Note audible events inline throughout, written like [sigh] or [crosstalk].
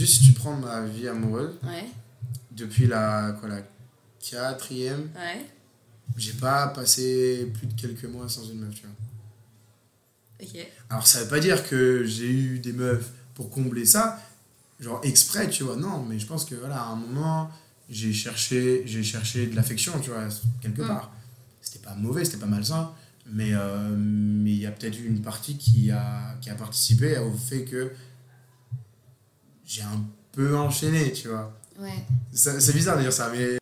juste si tu prends ma vie amoureuse, Ouais, depuis la, quoi, la quatrième, ouais. j'ai pas passé plus de quelques mois sans une meuf, tu vois. Alors ça veut pas dire que j'ai eu des meufs pour combler ça, genre exprès, tu vois, non, mais je pense que voilà, à un moment, j'ai cherché, j'ai cherché de l'affection, tu vois, quelque Mm. part. C'était pas mauvais, c'était pas malsain, mais euh, mais il y a peut-être eu une partie qui a, qui a participé au fait que j'ai un peu enchaîné, tu vois. Ouais. C'est bizarre de dire ça, mais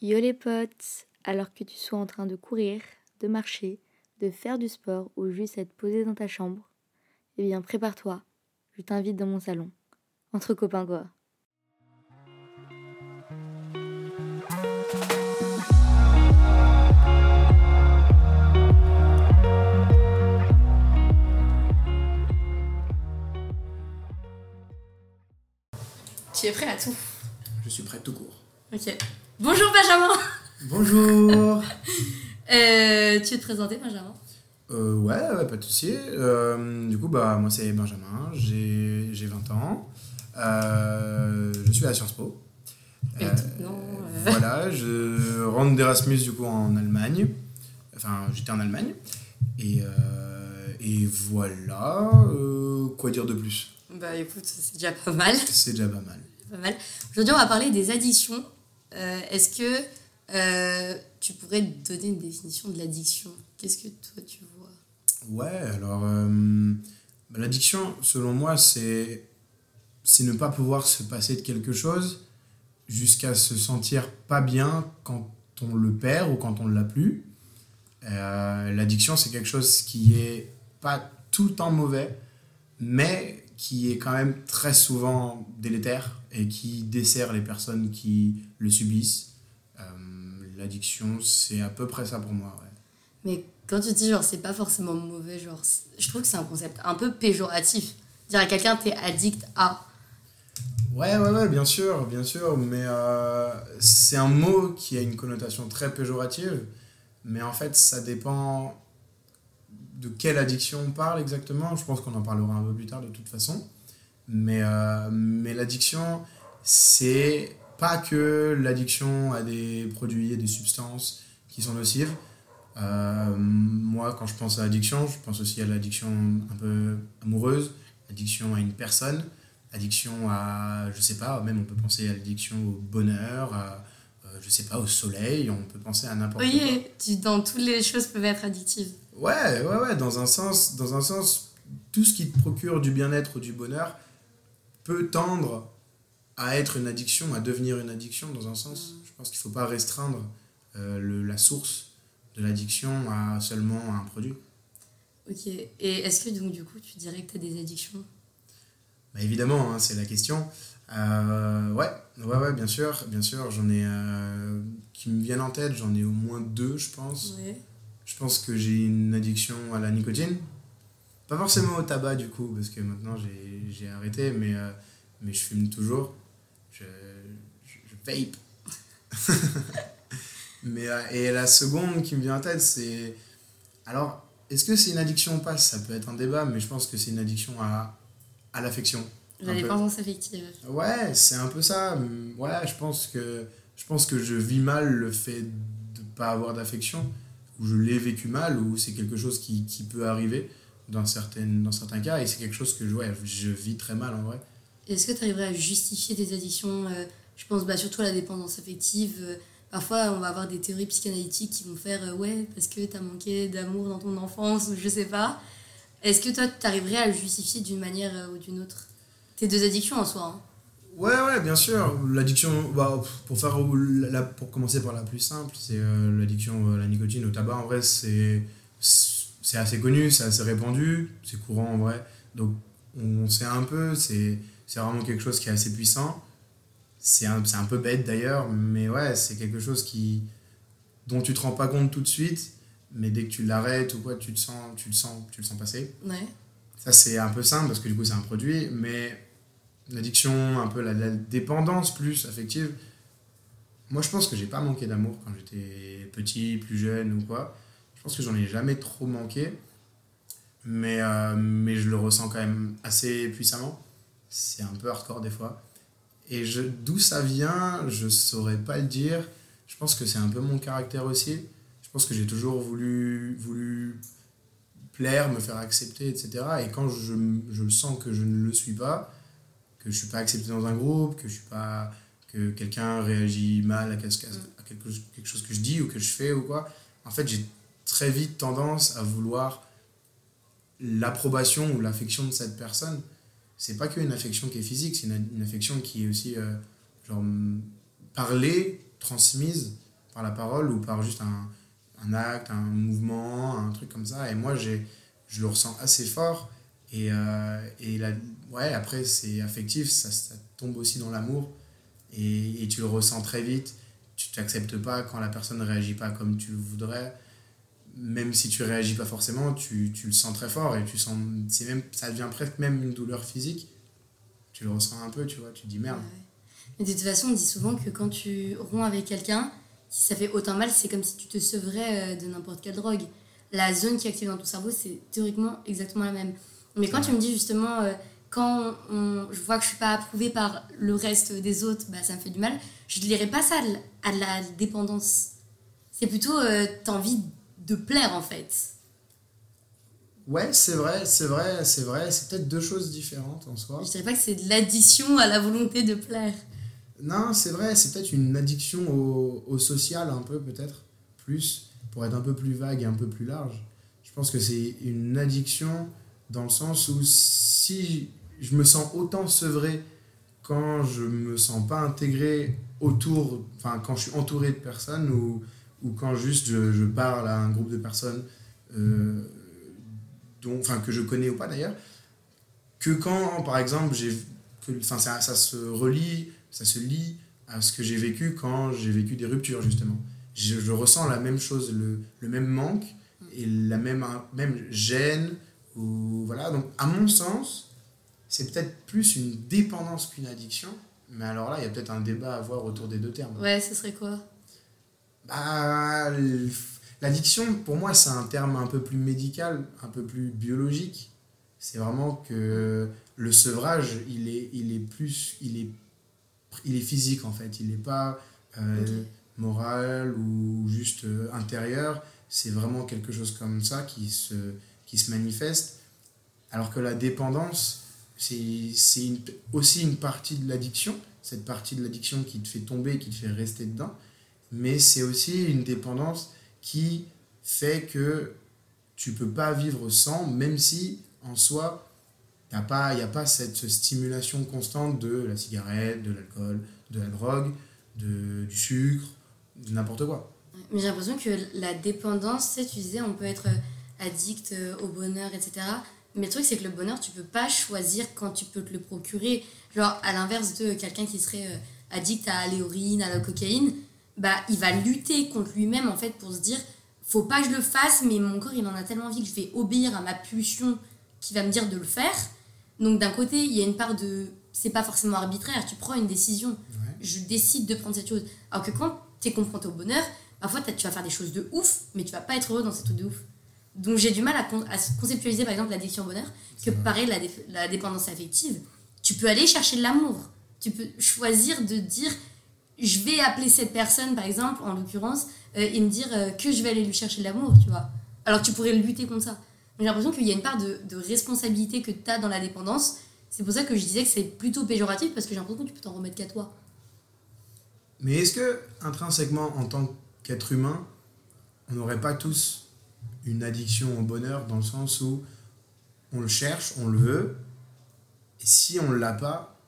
Yo les potes, alors que tu sois en train de courir, de marcher, de faire du sport ou juste être posé dans ta chambre, eh bien prépare-toi, je t'invite dans mon salon. Entre copains quoi. Tu es prêt à tout je suis prêt tout court. Ok. Bonjour Benjamin Bonjour [laughs] euh, Tu veux te présenter Benjamin Euh, ouais, ouais, pas de souci. Euh, du coup, bah, moi, c'est Benjamin, j'ai j'ai 20 ans. Euh, je suis à Sciences Po. Euh, euh, Voilà, je rentre d'Erasmus, du coup, en Allemagne. Enfin, j'étais en Allemagne. Et, euh, et voilà, euh, quoi dire de plus? Bah écoute, c'est déjà pas mal. C'est déjà pas mal. Pas mal. Aujourd'hui, on va parler des addictions. Euh, Est-ce que euh, tu pourrais donner une définition de l'addiction? Qu'est-ce que toi tu vois? Ouais, alors euh, l'addiction, selon moi, c'est ne pas pouvoir se passer de quelque chose jusqu'à se sentir pas bien quand on le perd ou quand on ne l'a plus. L'addiction, c'est quelque chose qui est pas tout le temps mauvais, mais qui est quand même très souvent délétère et qui dessert les personnes qui le subissent. Euh, l'addiction, c'est à peu près ça pour moi. ouais. Mais quand tu dis genre c'est pas forcément mauvais, genre je trouve que c'est un concept un peu péjoratif. Dire à quelqu'un t'es addict à. Ouais, ouais, ouais, bien sûr, bien sûr, mais euh, c'est un mot qui a une connotation très péjorative, mais en fait, ça dépend de quelle addiction on parle exactement. Je pense qu'on en parlera un peu plus tard de toute façon. Mais, euh, mais l'addiction, c'est pas que l'addiction à des produits et des substances qui sont nocives. Euh, moi, quand je pense à l'addiction, je pense aussi à l'addiction un peu amoureuse, addiction à une personne, addiction à, je sais pas, même on peut penser à l'addiction au bonheur, à, euh, je sais pas, au soleil, on peut penser à n'importe quoi. Oui, dans toutes les choses peuvent être addictives. Ouais, ouais, ouais, dans un sens, dans un sens, tout ce qui te procure du bien-être ou du bonheur peut tendre à être une addiction, à devenir une addiction dans un sens. Je pense qu'il faut pas restreindre euh, le- la source de l'addiction à seulement un produit. Ok. Et est-ce que donc du coup tu dirais que t'as des addictions? Bah, évidemment, hein, c'est la question. Euh, ouais, ouais, ouais, bien sûr, bien sûr, j'en ai euh, qui me viennent en tête, j'en ai au moins deux, je pense. Ouais. Je pense que j'ai une addiction à la nicotine. Pas forcément au tabac du coup, parce que maintenant j'ai arrêté, mais, euh, mais je fume toujours. Je, je, je vape. [laughs] mais, euh, et la seconde qui me vient en tête, c'est. Alors, est-ce que c'est une addiction ou pas? Ça peut être un débat, mais je pense que c'est une addiction à, à l'affection. La dépendance affective. Ouais, c'est un peu ça. Ouais, je pense que je pense que je vis mal le fait de pas avoir d'affection, ou je l'ai vécu mal, ou c'est quelque chose qui, qui peut arriver dans, dans certains cas, et c'est quelque chose que je, ouais, je vis très mal en vrai. Est-ce que tu arriverais à justifier des addictions euh, Je pense bah, surtout à la dépendance affective. euh, parfois, on va avoir des théories psychanalytiques qui vont faire euh, ouais, parce que tu as manqué d'amour dans ton enfance ou je sais pas. Est-ce que toi, tu arriverais à le justifier d'une manière ou d'une autre? Tes deux addictions en soi. hein. Ouais, ouais, bien sûr. L'addiction, bah, pour, faire, la, pour commencer par la plus simple, c'est euh, l'addiction à la nicotine, au tabac. En vrai, c'est assez connu, c'est assez répandu, c'est courant en vrai. Donc, on sait un peu, c'est vraiment quelque chose qui est assez puissant. C'est un, un peu bête d'ailleurs, mais ouais, c'est quelque chose qui, dont tu te rends pas compte tout de suite, mais dès que tu l'arrêtes ou quoi, tu, te sens, tu, le sens, tu le sens passer. Ouais. Ça, c'est un peu simple parce que du coup, c'est un produit, mais l'addiction, un peu la, dépendance plus affective. Moi, je pense que j'ai pas manqué d'amour quand j'étais petit, plus jeune ou quoi. Je pense que j'en ai jamais trop manqué, mais, euh, mais je le ressens quand même assez puissamment. c'est un peu hardcore des fois. Et d'où ça vient, je saurais pas le dire. Je pense que c'est un peu mon caractère aussi. Je pense que j'ai toujours voulu, voulu plaire, me faire accepter, etc. Et quand je, je sens que je ne le suis pas, que je suis pas accepté dans un groupe, que je suis pas que quelqu'un réagit mal à, quelque, à quelque, quelque chose que je dis ou que je fais ou quoi, en fait, j'ai très vite tendance à vouloir l'approbation ou l'affection de cette personne. C'est pas qu'une affection qui est physique, c'est une, une, affection qui est aussi euh, genre parlée, transmise par la parole ou par juste un, un, acte, un mouvement, un truc comme ça. Et moi, je le ressens assez fort. Et, euh, et la, ouais, après, c'est affectif, ça, ça, tombe aussi dans l'amour. Et, et, tu le ressens très vite. Tu t'acceptes pas quand la personne ne réagit pas comme tu le voudrais. Même si tu réagis pas forcément, tu, tu le sens très fort et tu sens, même, ça devient presque même une douleur physique. Tu le ressens un peu, tu vois, tu te dis merde. Mais de toute façon, on dit souvent que quand tu romps avec quelqu'un, si ça fait autant mal, c'est comme si tu te sevrais de n'importe quelle drogue. La zone qui est active dans ton cerveau, c'est théoriquement exactement la même. Mais quand tu me dis justement, euh, quand on, je vois que je suis pas approuvée par le reste des autres, bah, ça me fait du mal, je ne dirais pas ça à, la dépendance. C'est plutôt, euh, t'as envie de plaire en fait. Ouais, c'est vrai, c'est vrai, c'est vrai. C'est peut-être deux choses différentes en soi. Je dirais pas que c'est de l'addition à la volonté de plaire. Non, c'est vrai, c'est peut-être une addiction au, au, social un peu, peut-être, plus, pour être un peu plus vague et un peu plus large. Je pense que c'est une addiction dans le sens où si je me sens autant sevré quand je me sens pas intégré autour, enfin quand je suis entouré de personnes ou, ou quand juste je, je, parle à un groupe de personnes euh, dont, enfin, que je connais ou pas d'ailleurs, que quand par exemple j'ai, enfin ça, se relie, ça se lie à ce que j'ai vécu quand j'ai vécu des ruptures justement. Je, je, ressens la même chose, le, le même manque et la même, même gêne, ou, voilà, donc à mon sens, c'est peut-être plus une dépendance qu'une addiction. Mais alors là, il y a peut-être un débat à avoir autour des deux termes. Ouais, ce serait quoi? Bah, L'addiction, pour moi, c'est un terme un peu plus médical, un peu plus biologique. C'est vraiment que le sevrage, il est, il est plus. Il est, il est physique, en fait. Il n'est pas euh, okay. moral ou juste euh, intérieur. C'est vraiment quelque chose comme ça qui se qui se manifeste, alors que la dépendance, c'est une, aussi une partie de l'addiction, cette partie de l'addiction qui te fait tomber, qui te fait rester dedans, mais c'est aussi une dépendance qui fait que tu peux pas vivre sans, même si en soi, il n'y a, pas, cette stimulation constante de la cigarette, de l'alcool, de la drogue, de, du sucre, de n'importe quoi. Mais j'ai l'impression que la dépendance, tu tu disais, on peut être addict euh, au bonheur, etc. Mais le truc, c'est que le bonheur, tu peux pas choisir quand tu peux te le procurer. Genre, à l'inverse de quelqu'un qui serait euh, addict à l'héroïne, à la cocaïne, bah, il va lutter contre lui-même, en fait, pour se dire, faut pas que je le fasse, mais mon corps, il en a tellement envie que je vais obéir à ma pulsion qui va me dire de le faire. Donc, d'un côté, il y a une part de. C'est pas forcément arbitraire, tu prends une décision. Ouais. Je décide de prendre cette chose. Alors que quand tu es confronté au bonheur, parfois, tu vas faire des choses de ouf, mais tu vas pas être heureux dans ces trucs de ouf. Donc j'ai du mal à, con à, conceptualiser par exemple l'addiction au bonheur, que pareil la, la, dépendance affective. Tu peux aller chercher de l'amour. Tu peux choisir de dire je vais appeler cette personne par exemple, en l'occurrence, euh, et me dire euh, que je vais aller lui chercher de l'amour, tu vois. Alors tu pourrais lutter contre ça. J'ai l'impression qu'il y a une part de, de responsabilité que tu as dans la dépendance. C'est pour ça que je disais que c'est plutôt péjoratif parce que j'ai l'impression que tu peux t'en remettre qu'à toi. Mais est-ce que intrinsèquement en tant qu'être humain, on n'aurait pas tous une addiction au bonheur dans le sens où on le cherche, on le veut, et si on ne l'a pas,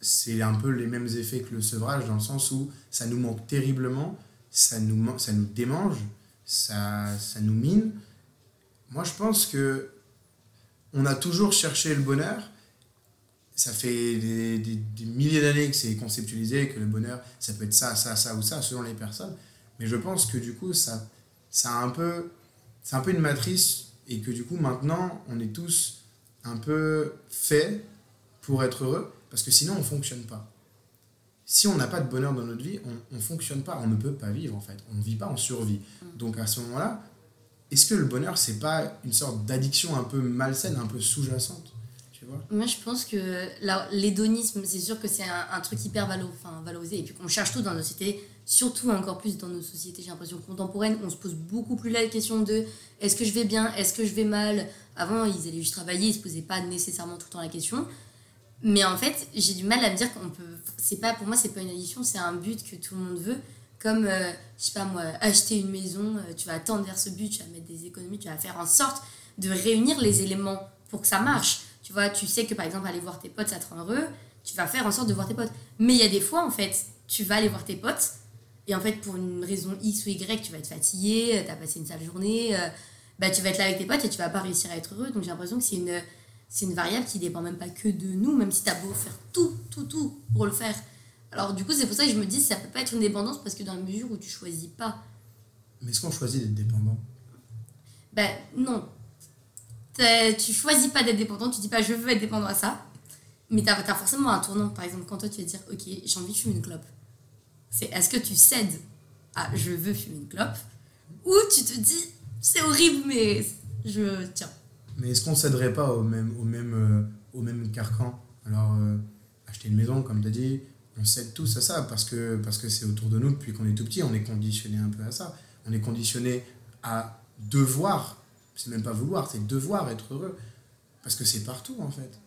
c'est un peu les mêmes effets que le sevrage dans le sens où ça nous manque terriblement, ça nous, ça nous démange, ça, ça nous mine. Moi, je pense que on a toujours cherché le bonheur. Ça fait des, des, milliers d'années que c'est conceptualisé, que le bonheur, ça peut être ça, ça, ça ou ça, selon les personnes. Mais je pense que du coup, ça, ça a un peu c'est un peu une matrice et que du coup maintenant on est tous un peu faits pour être heureux parce que sinon on fonctionne pas. Si on n'a pas de bonheur dans notre vie, on ne fonctionne pas, on ne peut pas vivre en fait, on ne vit pas en survie. Mm. Donc à ce moment-là, est-ce que le bonheur c'est pas une sorte d'addiction un peu malsaine, un peu sous-jacente Moi, je pense que l'hédonisme, c'est sûr que c'est un, un truc hyper valo, enfin, valorisé. Et puis qu'on cherche tout dans nos sociétés, surtout encore plus dans nos sociétés, j'ai l'impression, contemporaines. On se pose beaucoup plus la question de est-ce que je vais bien, est-ce que je vais mal? Avant, ils allaient juste travailler, ils se posaient pas nécessairement tout le temps la question. Mais en fait, j'ai du mal à me dire qu'on peut. C'est pas, pour moi, c'est pas une addiction, c'est un but que tout le monde veut. Comme, euh, je sais pas moi, acheter une maison, euh, tu vas tendre vers ce but, tu vas mettre des économies, tu vas faire en sorte de réunir les éléments pour que ça marche. Tu vois, tu sais que par exemple, aller voir tes potes, ça te rend heureux, tu vas faire en sorte de voir tes potes. Mais il y a des fois, en fait, tu vas aller voir tes potes, et en fait, pour une raison X ou Y, tu vas être fatigué, tu as passé une sale journée, euh, bah, tu vas être là avec tes potes et tu vas pas réussir à être heureux. Donc j'ai l'impression que c'est une, c'est une variable qui dépend même pas que de nous, même si tu as beau faire tout, tout, tout pour le faire. Alors du coup, c'est pour ça que je me dis, ça peut pas être une dépendance parce que dans la mesure où tu choisis pas, Mais est-ce qu'on choisit d'être dépendant? Ben non. T'as- Tu choisis pas d'être dépendant, tu dis pas je veux être dépendant à ça, mais tu as, forcément un tournant. Par exemple, quand toi tu vas dire ok, j'ai envie de fumer une clope, c'est est-ce que tu cèdes à je veux fumer une clope ou tu te dis c'est horrible mais je tiens. Mais est-ce qu'on céderait pas au même, au même, euh, au même carcan? Alors, euh, acheter une maison, comme tu as dit, on cède tous à ça parce que parce que c'est autour de nous depuis qu'on est tout petit, on est conditionné un peu à ça. On est conditionné à devoir, c'est même pas vouloir, c'est devoir être heureux. Parce que c'est partout en fait.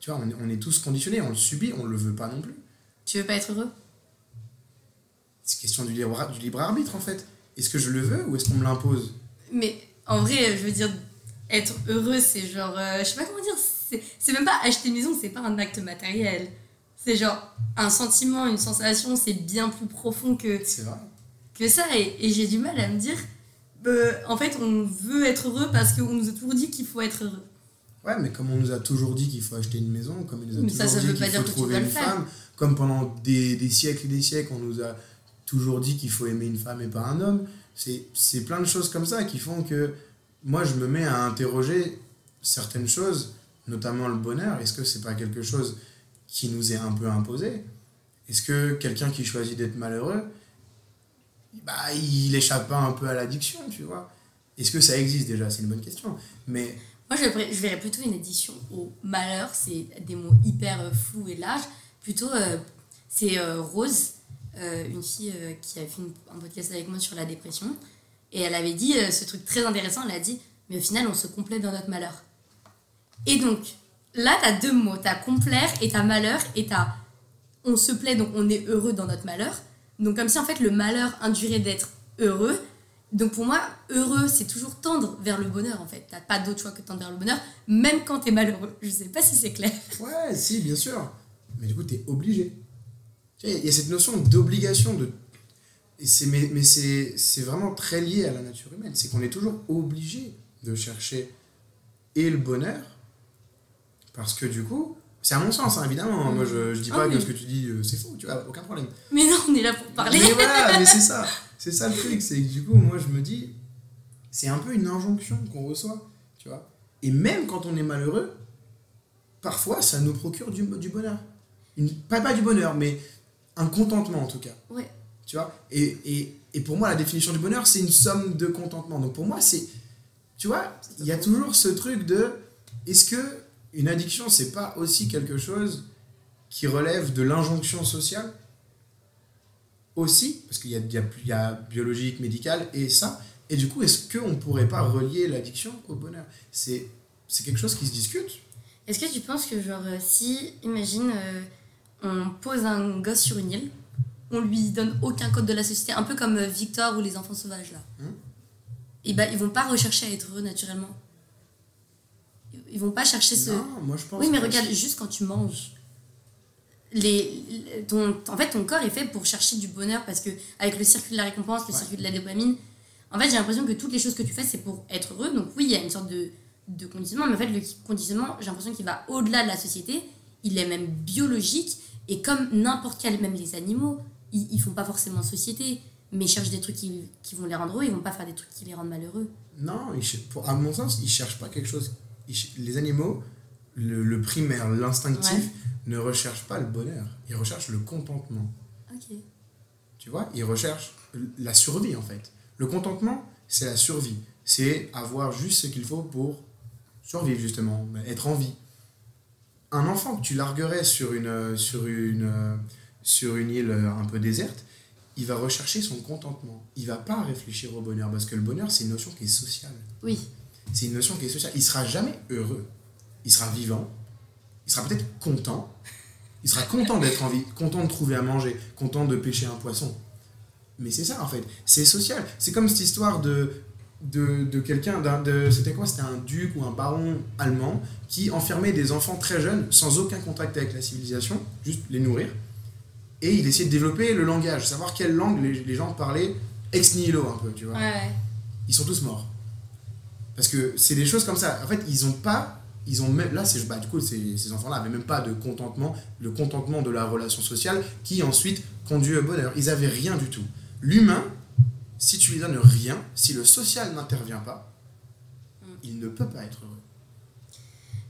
Tu vois, on est, on est tous conditionnés, on le subit, on le veut pas non plus. Tu veux pas être heureux? C'est question du libre, du libre arbitre en fait. Est-ce que je le veux ou est-ce qu'on me l'impose? Mais en vrai, je veux dire, être heureux, c'est genre. euh, je sais pas comment dire. c'est- même pas acheter une maison, c'est pas un acte matériel. C'est genre un sentiment, une sensation, c'est bien plus profond que, C'est vrai. que ça. Et, et j'ai du mal à me dire. euh, en fait, on veut être heureux parce qu'on nous a toujours dit qu'il faut être heureux. Ouais, mais comme on nous a toujours dit qu'il faut acheter une maison, comme nous a Mais ça, toujours ça dit veut pas qu'il faut trouver une femme, comme pendant des, des siècles et des siècles, on nous a toujours dit qu'il faut aimer une femme et pas un homme. C'est plein de choses comme ça qui font que moi, je me mets à interroger certaines choses, notamment le bonheur. Est-ce que c'est pas quelque chose qui nous est un peu imposé? Est-ce que quelqu'un qui choisit d'être malheureux, bah, il échappe pas un peu à l'addiction, tu vois? Est-ce que ça existe déjà? C'est une bonne question. Mais Moi, je, verrais- plutôt une addition au malheur. C'est des mots hyper euh, flous et larges. Plutôt, euh, c'est euh, Rose, une fille euh, qui a fait un podcast avec moi sur la dépression. Et elle avait dit euh, ce truc très intéressant. Elle a dit Mais au final, on se complète dans notre malheur. Et donc, là, tu as deux mots. Tu as complaire et tu as malheur. Et tu on se plaît, donc on est heureux dans notre malheur. Donc, comme si en fait le malheur induirait d'être heureux. Donc pour moi, heureux, c'est toujours tendre vers le bonheur en fait. T'as pas d'autre choix que tendre vers le bonheur, même quand t'es malheureux. Je sais pas si c'est clair. Ouais, si, bien sûr. Mais du coup, tu es obligé. Il y a cette notion d'obligation. De... Et c'est, mais mais c'est, c'est vraiment très lié à la nature humaine. C'est qu'on est toujours obligé de chercher et le bonheur. Parce que du coup, c'est à mon sens, hein, évidemment. Moi, je, je dis Ah pas que ce que tu dis, euh, c'est faux, tu vois, aucun problème. Mais non, on est là pour parler. Mais voilà, mais c'est ça. C'est ça le truc. C'est que du coup, moi, je me dis, c'est un peu une injonction qu'on reçoit, tu vois. Et même quand on est malheureux, parfois, ça nous procure du, du bonheur. Une, pas, pas du bonheur, mais un contentement en tout cas. Ouais. Tu vois? Et, et, et pour moi, la définition du bonheur, c'est une somme de contentement. Donc pour moi, c'est. Tu vois, il y a toujours ce truc de. Est-ce que une addiction, c'est pas aussi quelque chose qui relève de l'injonction sociale? Aussi Parce qu'il y a, y, a, y a biologique, médical et ça. Et du coup, est-ce qu'on ne pourrait pas relier l'addiction au bonheur? C'est c'est quelque chose qui se discute. Est-ce que tu penses que, genre, euh, si, imagine, euh, on pose un gosse sur une île, on lui donne aucun code de la société, un peu comme euh, Victor ou les enfants sauvages là, Hmm. et bah ils vont pas rechercher à être heureux naturellement. Ils vont pas chercher ce. Non, moi je pense Oui, mais regarde, juste quand tu manges, les, les- ton, en fait, ton corps est fait pour chercher du bonheur parce que avec le circuit de la récompense, le Ouais. circuit de la dopamine, en fait, j'ai l'impression que toutes les choses que tu fais, c'est pour être heureux. Donc oui, il y a une sorte de, de conditionnement, mais en fait, le conditionnement, j'ai l'impression qu'il va au-delà de la société. Il est même biologique et comme n'importe quel, même les animaux, ils, ils font pas forcément société, mais ils cherchent des trucs qui, qui vont les rendre heureux. Ils vont pas faire des trucs qui les rendent malheureux. Non, ils cher- pour, à mon sens, ils cherchent pas quelque chose. ils les animaux, le, le primaire, l'instinctif, Ouais. ne recherchent pas le bonheur. Ils recherchent le contentement. Ok. Tu vois Ils recherchent la survie, en fait. Le contentement, c'est la survie. C'est avoir juste ce qu'il faut pour survivre, justement, être en vie. Un enfant que tu larguerais sur une, sur une, sur une île un peu déserte, il va rechercher son contentement. Il va pas réfléchir au bonheur parce que le bonheur, c'est une notion qui est sociale. Oui. C'est une notion qui est sociale. Il sera jamais heureux. Il sera vivant. Il sera peut-être content. Il sera content d'être en vie, content de trouver à manger, content de pêcher un poisson. Mais c'est ça en fait. C'est social. C'est comme cette histoire de de, de quelqu'un, c'était quoi? C'était un duc ou un baron allemand qui enfermait des enfants très jeunes, sans aucun contact avec la civilisation, juste les nourrir. Et il essayait de développer le langage, savoir quelle langue les, les gens parlaient ex nihilo un peu, tu vois. Ils sont tous morts. Parce que c'est des choses comme ça. En fait, ils ont pas. Ils ont même, là, c'est, bah, du coup, ces, ces enfants-là n'avaient même pas de contentement, le contentement de la relation sociale qui ensuite conduit au bonheur. Ils avaient rien du tout. L'humain, si tu lui donnes rien, si le social n'intervient pas, mm. il ne peut pas être heureux.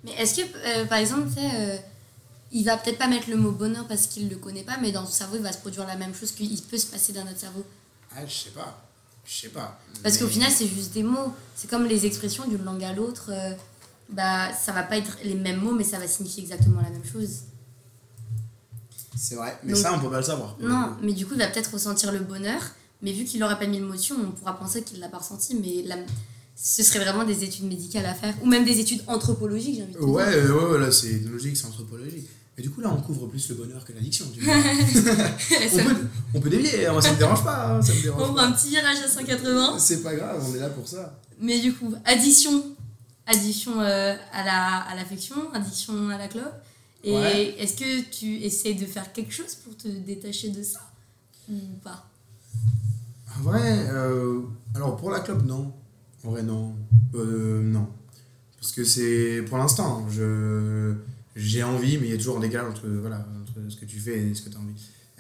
Mais est-ce que, euh, par exemple, euh, il va peut-être pas mettre le mot bonheur parce qu'il le connaît pas, mais dans son cerveau, il va se produire la même chose qu'il peut se passer dans notre cerveau Ah, je sais pas. Je sais pas. Parce qu'au final, c'est juste des mots. C'est comme les expressions d'une langue à l'autre. Euh, bah, ça va pas être les mêmes mots, mais ça va signifier exactement la même chose. C'est vrai, mais ça, on peut pas le savoir. Non, mais du coup, il va peut-être ressentir le bonheur, mais vu qu'il n'aurait pas mis l'émotion, on pourra penser qu'il l'a pas ressenti, mais ce serait vraiment des études médicales à faire, ou même des études anthropologiques, j'ai envie de dire. Ouais, ouais, ouais, là, c'est logique, c'est anthropologique. Mais du coup, là, on couvre plus le bonheur que l'addiction. [laughs] on, peut, on peut dévier, hein, ça me dérange pas. Hein, ça me dérange on prend un petit virage à 180. C'est pas grave, on est là pour ça. Mais du coup, addition, addition euh, à l'affection, la, à addiction à la clope. Et est-ce que tu essaies de faire quelque chose pour te détacher de ça ou pas? Ouais, euh, alors pour la clope, non. En vrai, non. Euh, non. Parce que c'est pour l'instant, je j'ai envie, mais il y a toujours un décalage entre, voilà, entre ce que tu fais et ce que tu as envie.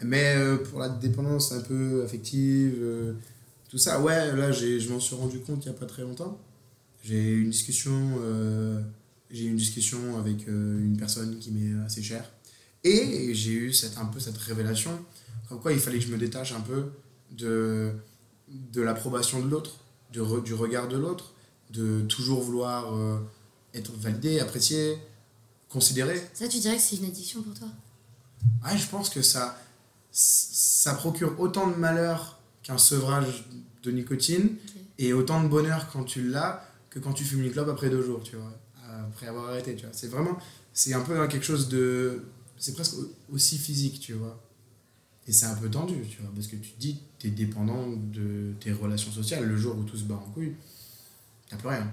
Mais euh, pour la dépendance un peu affective, tout ça, ouais, là, je m'en suis rendu compte il n'y a pas très longtemps. J'ai une discussion, j'ai une discussion avec une personne qui m'est assez chère. Et j'ai eu cette, un peu cette révélation, comme quoi il fallait que je me détache un peu de, de l'approbation de l'autre, du, du regard de l'autre, de toujours vouloir être validé, apprécié, considéré. Ça, tu dirais que c'est une addiction pour toi? Ouais, je pense que ça, ça procure autant de malheur qu'un sevrage de nicotine et autant de bonheur quand tu l'as que quand tu fumes une clope après deux jours, tu vois, après avoir arrêté, tu vois. C'est vraiment, c'est un peu quelque chose de, c'est presque aussi physique, tu vois. Et c'est un peu tendu, tu vois, parce que tu te dis, tu es dépendant de tes relations sociales. Le jour où tout se bat en couille, t'as plus rien.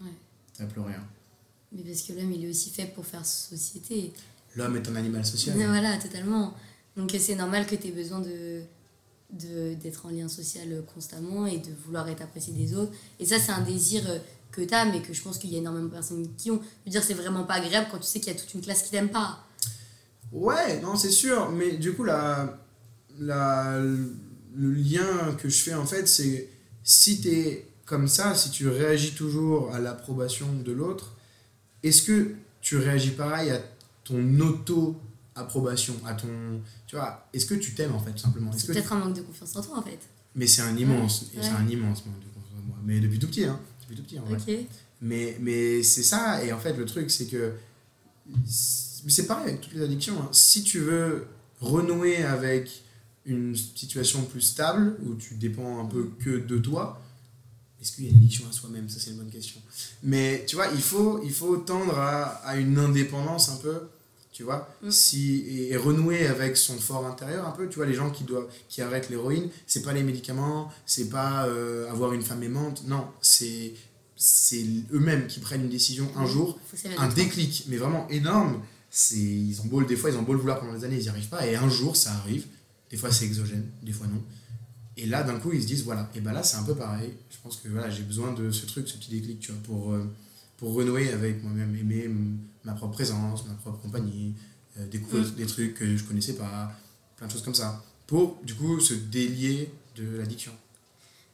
Ouais. T'as plus rien. Mais parce que l'homme, il est aussi fait pour faire société. L'homme est un animal social. [laughs] Voilà, totalement. Donc c'est normal que tu aies besoin de d'être en lien social constamment et de vouloir être apprécié des autres. Et ça, c'est un désir que tu as, mais que je pense qu'il y a énormément de personnes qui ont. Je veux dire, c'est vraiment pas agréable quand tu sais qu'il y a toute une classe qui t'aime pas. Ouais, non, c'est sûr. Mais du coup, la, la, le lien que je fais, en fait, c'est si tu es comme ça, si tu réagis toujours à l'approbation de l'autre, est-ce que tu réagis pareil à ton auto-approbation, à ton... Tu vois, est-ce que tu t'aimes en fait, tout simplement? C'est peut-être un manque de confiance en toi en fait. Mais c'est un immense, c'est un immense manque de confiance en moi. Mais depuis tout petit, hein. Depuis tout petit, en vrai. Mais, mais c'est ça, et en fait, le truc, c'est que... C'est pareil avec toutes les addictions. Hein. Si tu veux renouer avec une situation plus stable, où tu dépends un peu que de toi, est-ce qu'il y a une addiction à soi-même? Ça, c'est une bonne question. Mais tu vois, il faut, il faut tendre à, à une indépendance un peu, tu vois, mm. si, et, renouer avec son fort intérieur un peu. Tu vois, les gens qui, doivent, qui arrêtent l'héroïne, c'est pas les médicaments, c'est pas euh, avoir une femme aimante, non, c'est c'est eux-mêmes qui prennent une décision un mm. jour, un déclic, mais vraiment énorme. C'est, ils ont beau, des fois, ils ont beau le vouloir pendant des années, ils n'y arrivent pas, et un jour, ça arrive. Des fois, c'est exogène, des fois non. Et là, d'un coup, ils se disent, voilà, et ben là, c'est un peu pareil. Je pense que voilà, j'ai besoin de ce truc, ce petit déclic, tu vois, pour, euh, pour renouer avec moi-même, aimer ma propre présence, ma propre compagnie, euh, découvrir mm. des trucs que je connaissais pas, plein de choses comme ça, pour, du coup, se délier de l'addiction.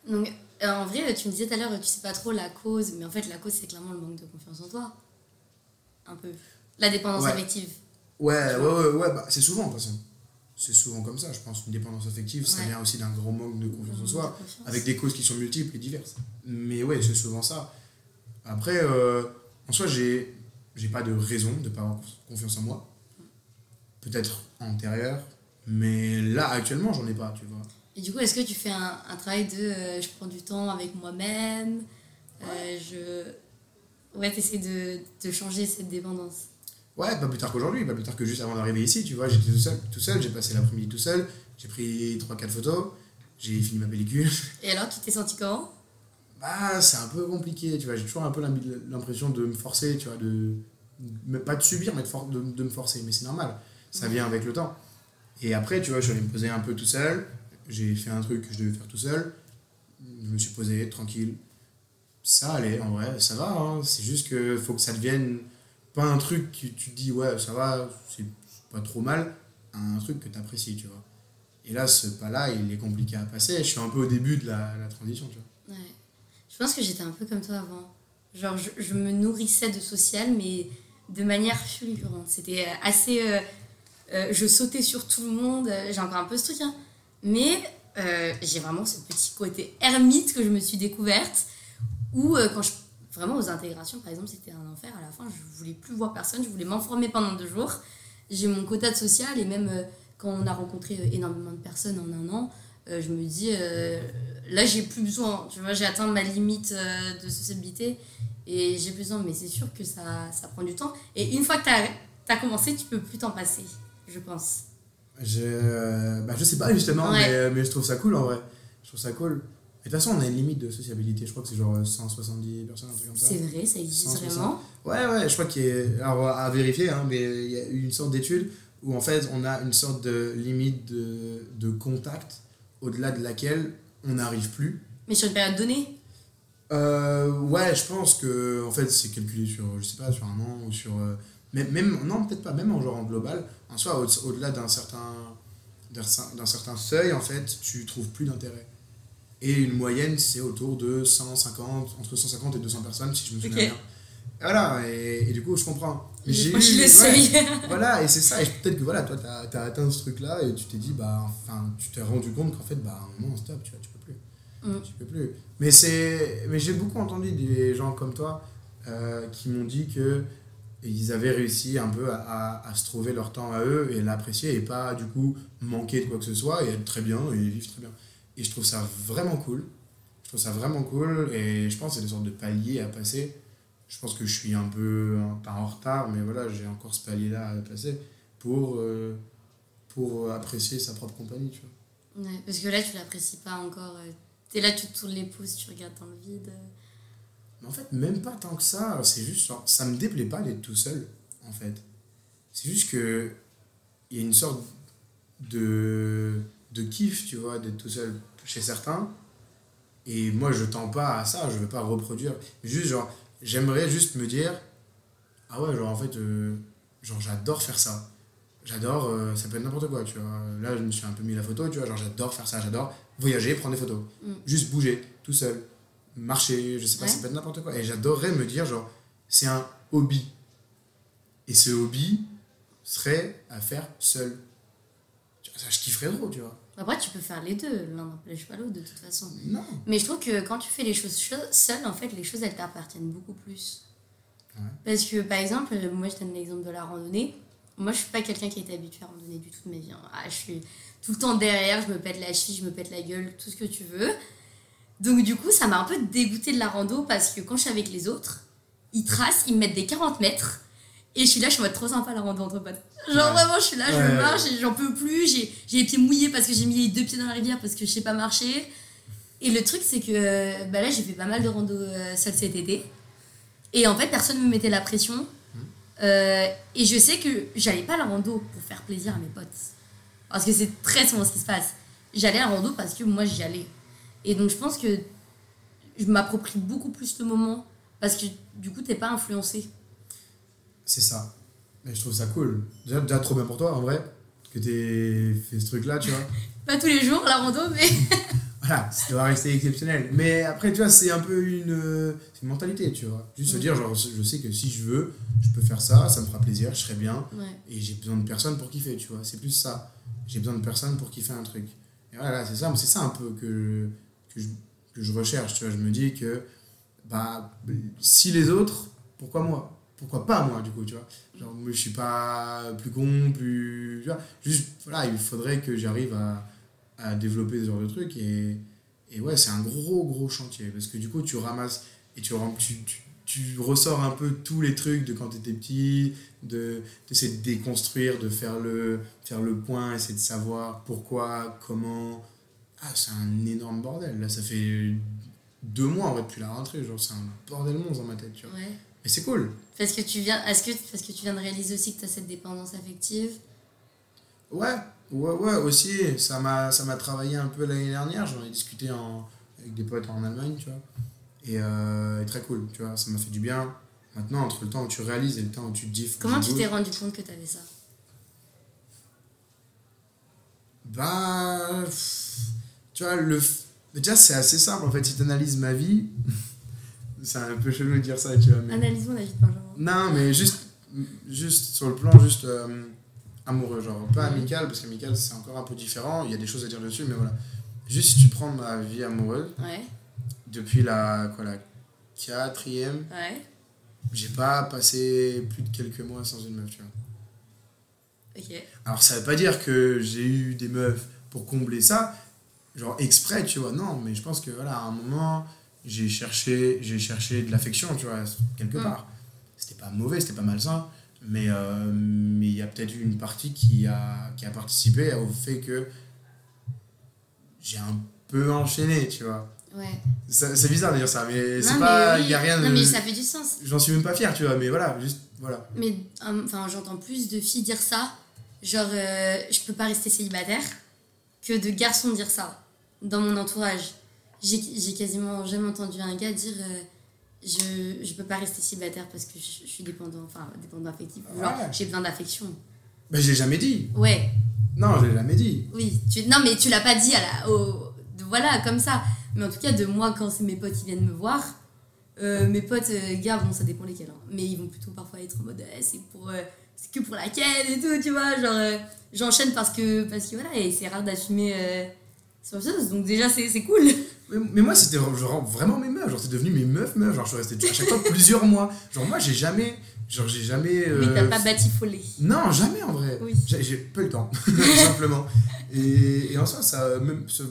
Donc, euh, en vrai, tu me disais tout à l'heure, tu sais pas trop la cause, mais en fait, la cause, c'est clairement le manque de confiance en toi. Un peu. La dépendance affective. Ouais, ouais, ouais, ouais, bah, c'est souvent, de toute façon c'est souvent comme ça, je pense. Une dépendance affective, ça vient aussi d'un gros manque de confiance en soi, avec des causes qui sont multiples et diverses. Mais ouais, c'est souvent ça. Après, euh, en soi, j'ai j'ai pas de raison de pas avoir confiance en moi. Peut-être antérieure, mais là, actuellement, j'en ai pas, tu vois. Et du coup, est-ce que tu fais un, un travail de euh, je prends du temps avec moi-même euh, Je. Ouais, t'essaies de, de changer cette dépendance? Ouais, pas plus tard qu'aujourd'hui, pas plus tard que juste avant d'arriver ici, tu vois. J'étais tout seul, tout seul j'ai passé l'après-midi tout seul, j'ai pris 3-4 photos, j'ai fini ma pellicule. [laughs] Et alors, tu t'es senti comment? Bah, c'est un peu compliqué, tu vois. J'ai toujours un peu l'impression de me forcer, tu vois, de. mais Pas de subir, mais de, for- de, de me forcer, mais c'est normal. Ça vient avec le temps. Et après, tu vois, je suis allé me poser un peu tout seul. J'ai fait un truc que je devais faire tout seul. Je me suis posé tranquille. Ça allait, en vrai, ça va. hein. C'est juste que faut que ça devienne pas un truc que tu dis, ouais, ça va, c'est pas trop mal. Un truc que tu apprécies, tu vois. Et là, ce pas-là, il est compliqué à passer. Je suis un peu au début de la, transition, tu vois. Ouais. Je pense que j'étais un peu comme toi avant. Genre, je, me nourrissais de social, mais de manière fulgurante. C'était euh, assez. euh, euh, je sautais sur tout le monde. J'ai encore un peu ce truc, hein. Mais j'ai vraiment ce petit côté ermite que je me suis découverte. Où, quand je. Vraiment, aux intégrations, par exemple, c'était un enfer. À la fin, je voulais plus voir personne. Je voulais m'enfermer pendant deux jours. J'ai mon quota de social et même euh, quand on a rencontré euh, énormément de personnes en un an, euh, je me dis, euh, là, j'ai plus besoin. Tu vois, j'ai atteint ma limite de sociabilité et j'ai besoin. Mais c'est sûr que ça, ça prend du temps. Et une fois que tu as, commencé, tu peux plus t'en passer, je pense. Je, bah, je sais pas justement, Ouais. mais, mais je trouve ça cool en vrai. Je trouve ça cool. De toute façon, on a une limite de sociabilité. Je crois que c'est genre 170 personnes, un truc comme ça. C'est vrai, ça existe 160. vraiment. Ouais, ouais, je crois qu'il y a. Alors, à vérifier, hein, mais il y a une sorte d'étude où en fait, on a une sorte de limite de, de contact au-delà de laquelle on n'arrive plus. Mais sur une période donnée? Euh, ouais, je pense que en fait, c'est calculé sur, je sais pas, sur un an ou sur. euh, même, non, peut-être pas, même en genre en global. En soi, au- au-delà d'un certain, d'un certain seuil, en fait, tu trouves plus d'intérêt. Et une moyenne, c'est autour de 150, entre 150 et 200 personnes, si je me souviens bien. Voilà, et, et du coup, je comprends. J'ai eu- ouais, [laughs] voilà, et c'est ça. Et peut-être que voilà, toi, t'as as atteint ce truc-là et tu t'es dit, bah, enfin, tu t'es rendu compte qu'en fait, bah, à un moment, stop, tu vois, tu peux plus. Mm. Tu peux plus. Mais, c'est, mais j'ai beaucoup entendu des gens comme toi euh, qui m'ont dit que ils avaient réussi un peu à, à, à se trouver leur temps à eux et l'apprécier et pas, du coup, manquer de quoi que ce soit et être très bien et vivre très bien. Et je trouve ça vraiment cool. Je trouve ça vraiment cool et je pense que c'est des sortes de paliers à passer. Je pense que je suis un peu, pas en retard, mais voilà, j'ai encore ce palier-là à passer pour, euh, pour apprécier sa propre compagnie, tu vois. Ouais, parce que là, tu l'apprécies pas encore. euh, T'es là, tu te tournes les pouces, tu regardes dans le vide. Mais en fait, même pas tant que ça, c'est juste, genre, ça me déplaît pas d'être tout seul, en fait. C'est juste que il y a une sorte de, de kiff, tu vois, d'être tout seul chez certains. Et moi, je tends pas à ça, je veux pas reproduire. Juste, genre, j'aimerais juste me dire, ah ouais, genre, en fait, euh, genre, j'adore faire ça. J'adore, euh, ça peut être n'importe quoi, tu vois. Là, je me suis un peu mis la photo, tu vois, genre, j'adore faire ça, j'adore voyager, prendre des photos. Mm. Juste bouger, tout seul. Marcher, je sais pas, Ouais. ça peut être n'importe quoi. Et j'adorerais me dire, genre, c'est un hobby. Et ce hobby serait à faire seul. Ça, je kifferais trop, tu vois. Après, tu peux faire les deux, l'un n'empêche pas l'autre de toute façon. Non. Mais je trouve que quand tu fais les choses cho- seul, en fait, les choses, elles t'appartiennent beaucoup plus. Ouais. Parce que, par exemple, moi, je donne l'exemple de la randonnée. Moi, je suis pas quelqu'un qui été habitué à randonner du tout de ma vie. hein. Ah, je suis tout le temps derrière, je me pète la cheville, je me pète la gueule, tout ce que tu veux. Donc, du coup, ça m'a un peu dégoûté de la rando parce que quand je suis avec les autres, ils tracent, ils me mettent des 40 mètres. Et je suis là, je suis mode trop sympa la rando entre potes. Genre Ouais. vraiment, je suis là, je Ouais. marche j'en peux plus. J'ai j'ai les pieds mouillés parce que j'ai mis les deux pieds dans la rivière parce que je sais pas marcher. Et le truc, c'est que bah là, j'ai fait pas mal de rando euh, seule cet été. Et en fait, personne ne me mettait la pression. Euh, et je sais que j'allais pas à la rando pour faire plaisir à mes potes. Parce que c'est très souvent ce qui se passe. J'allais à la rando parce que moi, j'y allais. Et donc, je pense que je m'approprie beaucoup plus le moment. Parce que du coup, t'es pas influencé. C'est ça. Mais je trouve ça cool. Déjà, déjà trop bien pour toi, en vrai, que t'aies fait ce truc-là, tu vois. [laughs] Pas tous les jours, la rando, mais. [laughs] voilà, ça doit rester exceptionnel. Mais après, tu vois, c'est un peu une, euh, une mentalité, tu vois. Juste se dire, genre, je sais que si je veux, je peux faire ça, ça me fera plaisir, je serai bien. Ouais. Et j'ai besoin de personne pour kiffer, tu vois. C'est plus ça. J'ai besoin de personne pour kiffer un truc. Et voilà, c'est ça, c'est ça un peu que, que, je, que je recherche, tu vois. Je me dis que, bah, si les autres, pourquoi moi? Pourquoi pas moi, du coup, tu vois. Genre, je suis pas plus con, plus. Tu vois, juste, voilà, il faudrait que j'arrive à, à développer ce genre de trucs. Et, et ouais, c'est un gros, gros chantier. Parce que du coup, tu ramasses et tu, ressors un peu tous les trucs de quand tu étais petit, de d'essayer de déconstruire, de faire le, faire le point, essayer de savoir pourquoi, comment. Ah, c'est un énorme bordel. Là, ça fait deux mois en fait depuis la rentrée. Genre, c'est un bordel monstre dans ma tête, tu vois. Ouais. Et c'est cool. Parce que tu viens, est-ce que parce que tu viens de réaliser aussi que tu as cette dépendance affective? Ouais, ouais, ouais, aussi. Ça m'a, ça m'a travaillé un peu l'année dernière. J'en ai discuté en, avec des potes en Allemagne, tu vois. Et, euh, et très cool, tu vois. Ça m'a fait du bien. Maintenant, entre le temps où tu réalises et le temps où tu te dis. Comment tu t'es rendu compte que tu avais ça? Bah. Tu vois, le. Déjà, c'est assez simple en fait. Si tu analyses ma vie. C'est un peu chelou de dire ça, tu vois. Mais... Analysons la vie de Benjamin. Non, mais juste, juste sur le plan juste euh, amoureux, genre pas amical, parce qu'amical c'est encore un peu différent, il y a des choses à dire dessus, mais voilà. Juste si tu prends ma vie amoureuse, Ouais, depuis la, quoi, la quatrième, ouais. j'ai pas passé plus de quelques mois sans une meuf, tu vois. Ok. Alors ça veut pas dire que j'ai eu des meufs pour combler ça, genre exprès, tu vois, non, mais je pense que voilà, à un moment, j'ai cherché, j'ai cherché de l'affection, tu vois, quelque Mm. part. C'était pas mauvais, c'était pas malsain, mais euh, mais il y a peut-être eu une partie qui a, qui a participé au fait que j'ai un peu enchaîné, tu vois. Ouais. C'est bizarre de dire ça, mais c'est pas, il y a oui. rien de... Non, mais ça fait du sens. J'en suis même pas fier, tu vois, mais voilà, juste, voilà. Mais euh, enfin, j'entends plus de filles dire ça, genre euh, je peux pas rester célibataire, que de garçons dire ça dans mon entourage. J'ai j'ai quasiment jamais entendu un gars dire euh, je, je peux pas rester célibataire parce que je, je suis dépendant, enfin dépendant affectif. Genre Ouais. j'ai besoin d'affection. Mais je l'ai jamais dit. Ouais, Non, je l'ai jamais dit. oui. Tu, non, mais tu l'as pas dit à la, au, de- voilà, comme ça. Mais en tout cas, de moi, quand c'est mes potes qui viennent me voir, euh, mes potes, euh, gars, bon, ça dépend lesquels. hein. Mais ils vont plutôt parfois être en mode, Eh, c'est pour. c'est que pour laquelle et tout, tu vois. Genre, j'enchaîne parce que, parce que voilà, et c'est rare d'assumer Donc, déjà, c'est c'est cool. [laughs] Mais, mais moi, c'était genre vraiment mes meufs. Genre, c'est devenu mes meufs, meufs. Genre, je suis resté à chaque fois plusieurs mois. Genre, moi, j'ai jamais. Genre, j'ai jamais. euh, Mais t'as pas batifolé. Non, jamais en vrai. Oui. J'ai j'ai pas eu le temps, [laughs] simplement. Et, et en soi, ça, même, ce-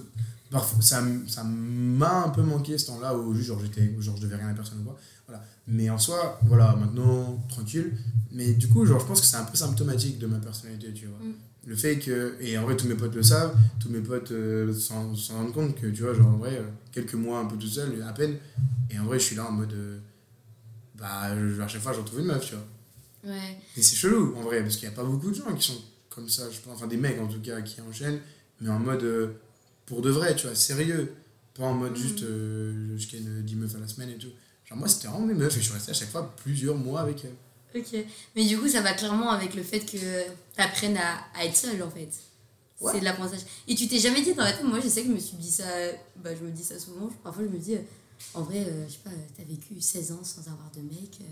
parfois, ça, ça m'a un peu manqué ce temps-là où juste, genre, j'étais, genre, je devais rien à personne ou quoi. Voilà. Mais en soi, voilà, maintenant, tranquille. Mais du coup, genre, je pense que c'est un peu symptomatique de ma personnalité, tu vois. Mm. Le fait que, et en vrai, tous mes potes le savent, tous mes potes euh, s'en rendent compte que, tu vois, genre, en vrai, euh, quelques mois un peu tout seul, à peine. Et en vrai, je suis là en mode. euh, bah, je- à chaque fois, je retrouve une meuf, tu vois. Ouais. Et c'est chelou en vrai, parce qu'il n'y a pas beaucoup de gens qui sont comme ça, je pense, enfin des mecs en tout cas qui enchaînent, mais en mode euh, pour de vrai, tu vois, sérieux. Pas en mode Mhm. juste je ken 10 meufs à la semaine et tout. Genre moi c'était vraiment mes meufs et je suis resté à chaque fois plusieurs mois avec elles. Ok. Mais du coup, ça va clairement avec le fait que t'apprennes à, à être seule, en fait. Ouais. C'est de l'apprentissage. Et tu t'es jamais dit dans la tête, moi je sais que je me suis dit ça, bah je me dis ça souvent, parfois je me dis, euh, en vrai, euh, je sais pas, t'as vécu 16 ans sans avoir de mec, euh,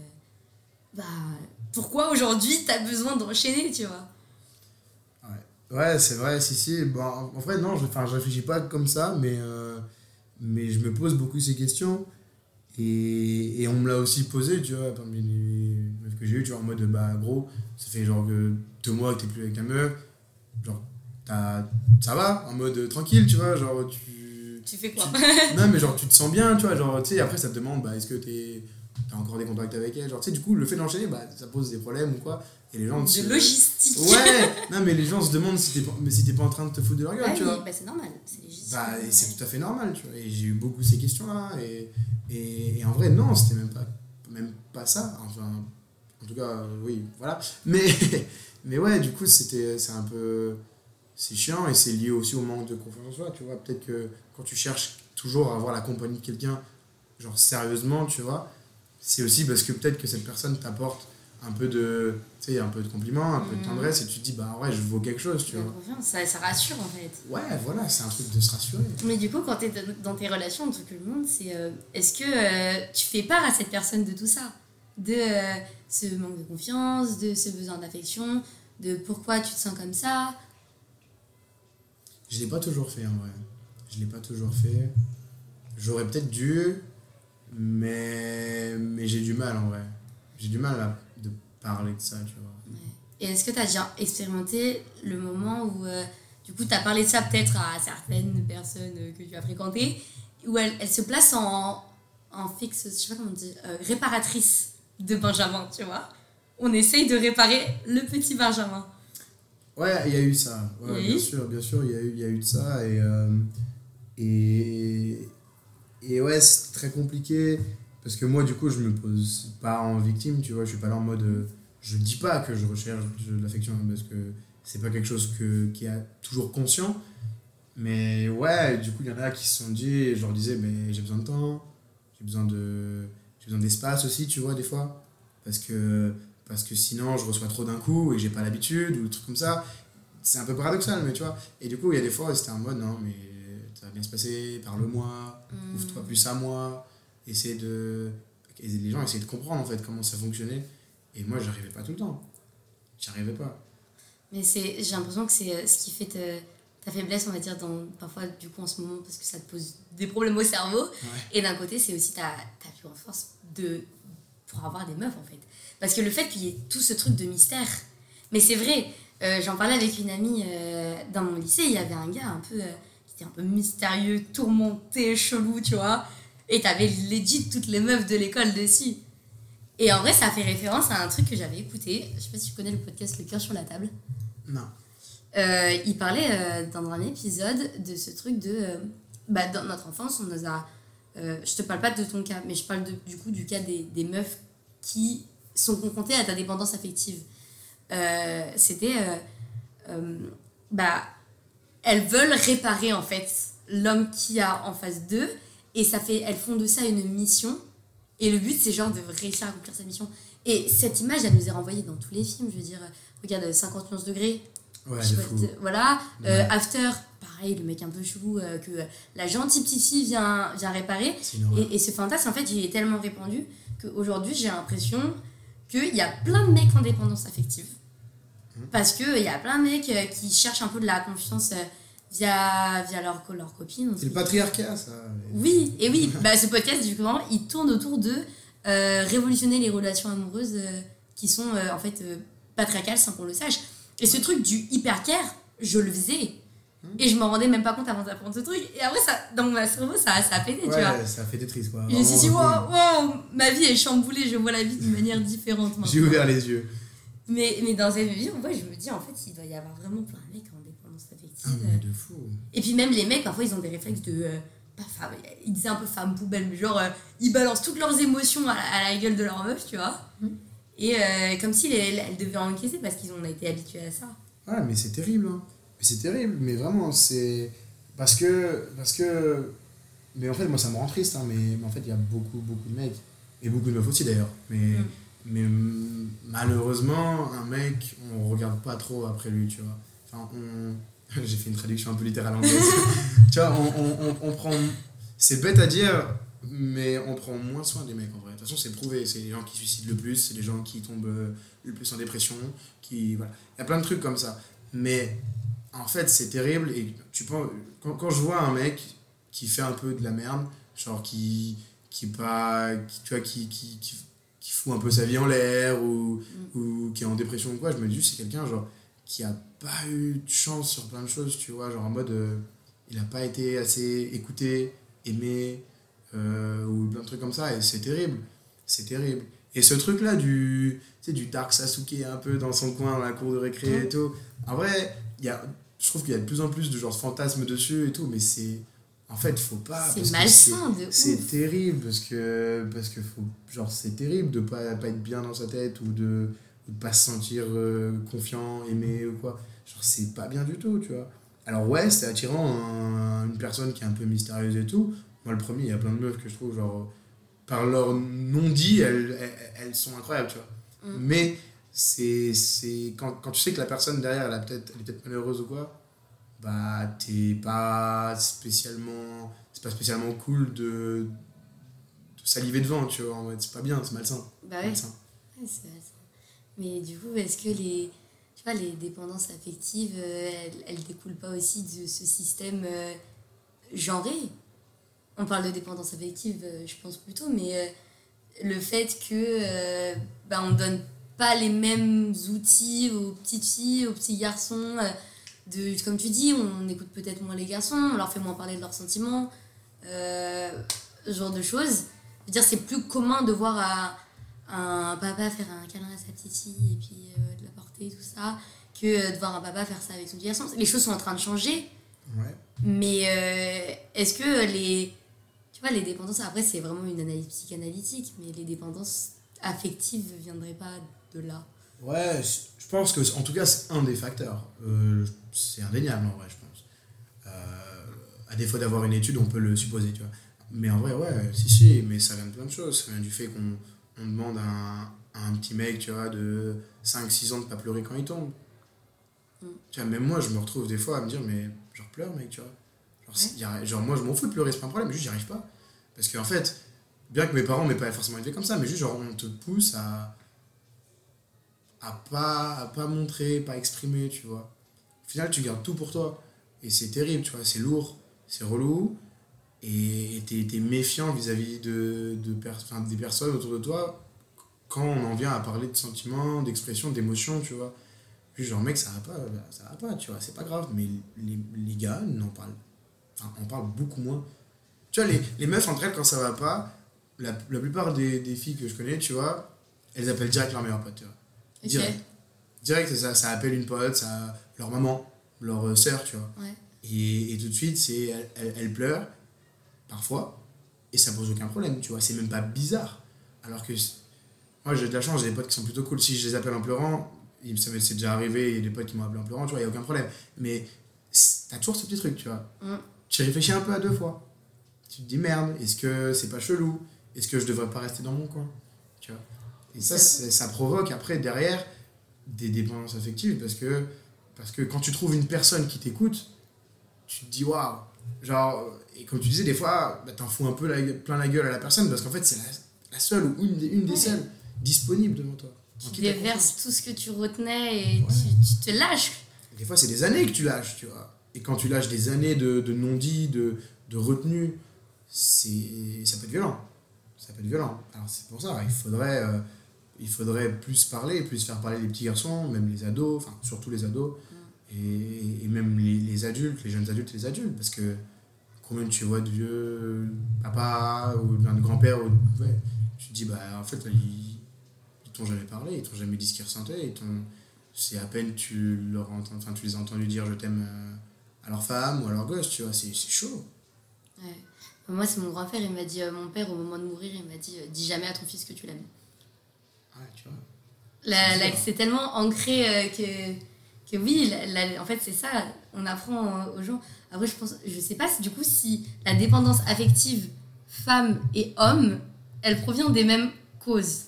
bah pourquoi aujourd'hui t'as besoin d'enchaîner, tu vois? Ouais, c'est vrai, si, si. Bon, en vrai, non, je, je réfléchis pas comme ça, mais, euh, mais je me pose beaucoup ces questions. Et, et on me l'a aussi posé, tu vois, parmi les que j'ai eu, tu vois, en mode, bah, gros, ça fait genre que deux mois que t'es plus avec ta meuf. Genre, t'as- ça va, en mode tranquille, tu vois, genre, tu. Tu fais quoi? Non, mais genre, tu te sens bien, tu vois, genre, tu sais, après, ça te demande, bah, est-ce que t'es. T'as encore des contacts avec elle, genre, tu sais, du coup, le fait d'enchaîner, bah, ça pose des problèmes ou quoi. Et les gens. se- De logistique Ouais, non mais les gens se demandent si t'es pas, mais si t'es pas en train de te foutre de leur gueule, Ah tu vois. bah c'est normal, c'est légitime. Bah, c'est tout à fait normal, tu vois. Et j'ai eu beaucoup ces questions-là. Et, et, et en vrai, non, c'était même pas, même pas ça. Enfin, en tout cas, euh, oui, voilà. Mais, [laughs] mais ouais, du coup, c'était, c'est un peu. C'est chiant et c'est lié aussi au manque de confiance en soi, tu vois. Peut-être que quand tu cherches toujours à avoir la compagnie de quelqu'un, genre sérieusement, tu vois, c'est aussi parce que peut-être que cette personne t'apporte un peu de tu sais un peu de compliments un peu de Mhm. tendresse et tu te dis bah ouais je vaux quelque chose tu La vois confiance, ça, ça rassure en fait. ouais voilà c'est un truc de se rassurer Mais du coup, quand tu es dans tes relations, que je me demande, c'est euh, est-ce que euh, tu fais part à cette personne de tout ça? De euh, ce manque de confiance, de ce besoin d'affection, de pourquoi tu te sens comme ça Je l'ai pas toujours fait en vrai. Je l'ai pas toujours fait. J'aurais peut-être dû, mais, mais j'ai du mal en vrai. J'ai du mal à parler de ça, tu vois. Et est-ce que tu as déjà expérimenté le moment où, euh, du coup, tu as parlé de ça peut-être à certaines personnes que tu as fréquentées, où elles elle se placent en, en fixe, je sais pas comment on dit, euh, réparatrice? De Benjamin, tu vois On essaye de réparer le petit Benjamin. Ouais, il y a eu ça. Ouais, Oui. Bien sûr, bien sûr, il y, a eu- y a eu de ça. Et, euh, et, et ouais, c'est très compliqué. Parce que moi, du coup, je me pose pas en victime, tu vois. Je suis pas là en mode. euh, Je dis pas que je recherche de l'affection parce que c'est pas quelque chose que, qui est toujours conscient. Mais ouais, du coup, il y en a qui se sont dit, je leur disais, mais j'ai besoin de temps, j'ai besoin de j'ai besoin d'espace aussi, tu vois, des fois. Parce que, parce que sinon, je reçois trop d'un coup et j'ai pas l'habitude ou des trucs comme ça. C'est un peu paradoxal, mais tu vois. Et du coup, il y a des fois, c'était en mode, non, mais ça va bien se passer, parle-moi, Hmm. ouvre-toi plus à moi, essaie de. et les gens essayaient de comprendre en fait comment ça fonctionnait. Et moi, j'arrivais pas tout le temps. J'y arrivais pas. Mais j'ai l'impression que c'est euh, ce qui fait ta faiblesse, on va dire, dans, parfois, du coup, en ce moment, parce que ça te pose des problèmes au cerveau. Et d'un côté, c'est aussi ta, ta plus grande force de, pour avoir des meufs, en fait. Parce que le fait qu'il y ait tout ce truc de mystère. Mais c'est vrai, euh, j'en parlais avec une amie euh, dans mon lycée, il y avait un gars un peu, euh, qui était un peu mystérieux, tourmenté, chelou, tu vois. Et t'avais legit toutes les meufs de l'école dessus. Et en vrai, ça fait référence à un truc que j'avais écouté. Je sais pas si tu connais le podcast Le cœur sur la table. Non. Euh, il parlait euh, dans un épisode de ce truc de. euh, bah, dans notre enfance, on nous a. je te parle pas de ton cas, mais je parle du coup du cas des, des meufs qui sont confrontées à ta dépendance affective. C'était. bah, elles veulent réparer en fait l'homme qui a en face d'eux, et ça fait, elles font de ça une mission. Et le but, c'est genre de réussir à accomplir sa mission. Et cette image, elle nous est renvoyée dans tous les films. Je veux dire, regarde 51 degrés, Ouais, je sais de pas, fou. voilà. Euh, Ouais. After, pareil, le mec un peu chelou euh, que la gentille petite fille vient, vient réparer. Et, et ce fantasme, en fait, il est tellement répandu qu'aujourd'hui, j'ai l'impression qu'il y a plein de mecs en dépendance affective. Mhm. Parce qu'il y a plein de mecs euh, qui cherchent un peu de la confiance via, via leur, leur copine. C'est le patriarcat, ça. Oui, et oui, [laughs] bah, ce podcast, du coup, il tourne autour de euh, révolutionner les relations amoureuses euh, qui sont euh, en fait patriarcales sans qu'on le sache. Et ce truc du hypercare, je le faisais. Et je m'en rendais même pas compte avant d'apprendre ce truc. Et après, ça, dans mon cerveau, ça, ça a pété, tu vois. Ouais, ça fait Tetris, quoi. Je me suis dit, wow, wow, ma vie est chamboulée, je vois la vie d'une manière différente [laughs] J'ai ouvert les yeux. Mais, mais dans cette vie, ouais, je me dis, en fait, il doit y avoir vraiment plein de mecs en dépendance Ah, affective. mais de fou. Et puis même les mecs, parfois, ils ont des réflexes de... euh, pas femme, ils disaient un peu femme poubelle, mais genre, euh, ils balancent toutes leurs émotions à la, à la gueule de leur meuf, tu vois. Mhm. Et euh, comme si elles, elles devaient encaisser parce qu'ils ont été habitués à ça. Ah, mais c'est terrible. Hein. Mais c'est terrible, mais vraiment, c'est. Parce que. Parce que. Mais en fait, moi, ça me rend triste, hein, mais, mais en fait, il y a beaucoup, beaucoup de mecs. Et beaucoup de meufs aussi, d'ailleurs. Mais, Mm. mais malheureusement, un mec, on regarde pas trop après lui, tu vois. Enfin, on. [laughs] J'ai fait une traduction un peu littérale anglaise. [laughs] tu vois, on, on, on, on prend. C'est bête à dire, mais on prend moins soin des mecs en vrai. Toute façon, c'est prouvé. C'est les gens qui suicident le plus, c'est les gens qui tombent euh, le plus en dépression. Qui, voilà. Il y a plein de trucs comme ça. Mais en fait, c'est terrible. Et tu penses, quand, quand je vois un mec qui fait un peu de la merde, genre qui, qui, pas, qui, tu vois, qui, qui, qui, qui fout un peu sa vie en l'air ou, ou qui est en dépression ou quoi, je me dis, c'est quelqu'un genre qui a pas eu de chance sur plein de choses, tu vois, genre en mode, euh, il a pas été assez écouté, aimé, euh, ou plein de trucs comme ça, et c'est terrible, c'est terrible. Et ce truc-là du, tu sais, du Dark Sasuke un peu dans son coin, dans la cour de récré et tout, en vrai, il y a, je trouve qu'il y a de plus en plus de genre fantasmes dessus et tout, mais c'est, en fait, faut pas. c'est malsain de c'est terrible parce que parce que faut genre c'est terrible de pas pas être bien dans sa tête ou de de pas se sentir euh, confiant aimé ou quoi. Genre c'est pas bien du tout tu vois. Alors ouais c'est attirant un- une personne qui est un peu mystérieuse et tout. Moi le premier il y a plein de meufs que je trouve genre par leur non dit elles, elles, elles sont incroyables tu vois Mm. mais c'est c'est quand, quand tu sais que la personne derrière elle a peut-être elle est peut-être malheureuse ou quoi bah t'es pas spécialement c'est pas spécialement cool de, de saliver devant tu vois en mode c'est pas bien c'est malsain Bah malsain. Ouais, c'est malsain. Mais du coup, est-ce que les, sais pas, les dépendances affectives, euh, elles, elles découlent pas aussi de ce système euh, genré? On parle de dépendance affective, euh, je pense plutôt, mais euh, le fait que euh, bah, on donne pas les mêmes outils aux petites filles, aux petits garçons. de, comme tu dis, on écoute peut-être moins les garçons, on leur fait moins parler de leurs sentiments, euh, ce genre de choses. Je veux dire, c'est plus commun de voir à- un papa faire un câlin à sa petite fille et puis euh, de la porter, tout ça, que de voir un papa faire ça avec son petit garçon. Les choses sont en train de changer, Ouais. mais euh, est-ce que les. Vois, les dépendances, après, c'est vraiment une analyse psychanalytique, mais les dépendances affectives ne viendraient pas de là. Ouais, je pense que, en tout cas, c'est un des facteurs. Euh, c'est indéniable, en vrai, je pense. Euh, à défaut d'avoir une étude, on peut le supposer, tu vois. Mais en vrai, ouais, si, si, mais ça vient de plein de choses. Ça vient du fait qu'on on demande à un, à un petit mec, tu vois, de 5-6 ans de pas pleurer quand il tombe. Mm. Tu vois, même moi, je me retrouve des fois à me dire, mais genre, pleure, mec, tu vois. Genre, c'est- y a- genre moi, je m'en fous de pleurer, c'est pas un problème, mais juste, j'y arrive pas. Parce qu'en fait, bien que mes parents m'aient pas forcément élevé comme ça, mais juste, genre, on te pousse à à pas, à pas montrer, pas exprimer, tu vois. Au final, tu gardes tout pour toi. Et c'est terrible, tu vois, c'est lourd, c'est relou. Et t'es es méfiant vis-à-vis de, de per- des personnes autour de toi quand on en vient à parler de sentiments, d'expressions, d'émotions, tu vois. Puis genre, mec, ça va pas, ça va pas, tu vois, c'est pas grave. Mais les, les gars n'en parlent, enfin, en parlent beaucoup moins. Tu vois, les, les meufs entre elles, quand ça va pas, la, la plupart des, des filles que je connais, tu vois, elles appellent direct leur meilleur pote, tu vois. Direct. Direct, ça, ça appelle une pote, ça, leur maman, leur euh, sœur, tu vois. Ouais. Et, et tout de suite, c'est, elle, elle, elle pleure, parfois, et ça pose aucun problème, tu vois. C'est même pas bizarre. Alors que moi, j'ai de la chance, j'ai des potes qui sont plutôt cool. Si je les appelle en pleurant, il- ça m'est c'est déjà arrivé, il y a des potes qui m'ont appelé en pleurant, tu vois, il n'y a aucun problème. Mais t'as toujours ce petit truc, tu vois. Mm. Tu réfléchis un peu à deux fois. Tu te dis, merde, est-ce que c'est pas chelou? Est-ce que je devrais pas rester dans mon coin? Tu vois? Et ça, ça provoque après, derrière, des dépendances affectives parce que, parce que quand tu trouves une personne qui t'écoute, tu te dis waouh. Genre, et comme tu disais, des fois, bah, t'en fous un peu la, plein la gueule à la personne parce qu'en fait, c'est la, la seule ou une des, une des seules disponible devant toi. Tu déverses tout ce que tu retenais et Ouais. tu, tu te lâches. Des fois, c'est des années que tu lâches, tu vois. Et quand tu lâches des années de, de non-dit, de, de retenue, c'est, ça peut être violent. Ça peut être violent. Alors, c'est pour ça, il faudrait, euh, il faudrait plus parler, plus faire parler les petits garçons, même les ados, enfin, surtout les ados, et, et même les, les adultes, les jeunes adultes les adultes, parce que combien tu vois de vieux papa ou de grand-père, ou, ouais, tu te dis, bah, en fait, ils, ils t'ont jamais parlé, ils t'ont jamais dit ce qu'ils ressentaient, ils t'ont- c'est à peine tu, leur entends, enfin, tu les as entendus dire je t'aime euh, à leur femme ou à leur gosse, tu vois, c'est c'est chaud. Ouais. Moi, c'est mon grand-père, il m'a dit, euh, mon père, au moment de mourir, il m'a dit, euh, dis jamais à ton fils que tu l'aimes. Ouais, tu vois. La- C'est la- sûr. C'est tellement ancré euh, que, que oui, la- en fait, c'est ça, on apprend aux gens. Après, je pense, je sais pas si, du coup, si la dépendance affective femme et homme, elle provient des mêmes causes.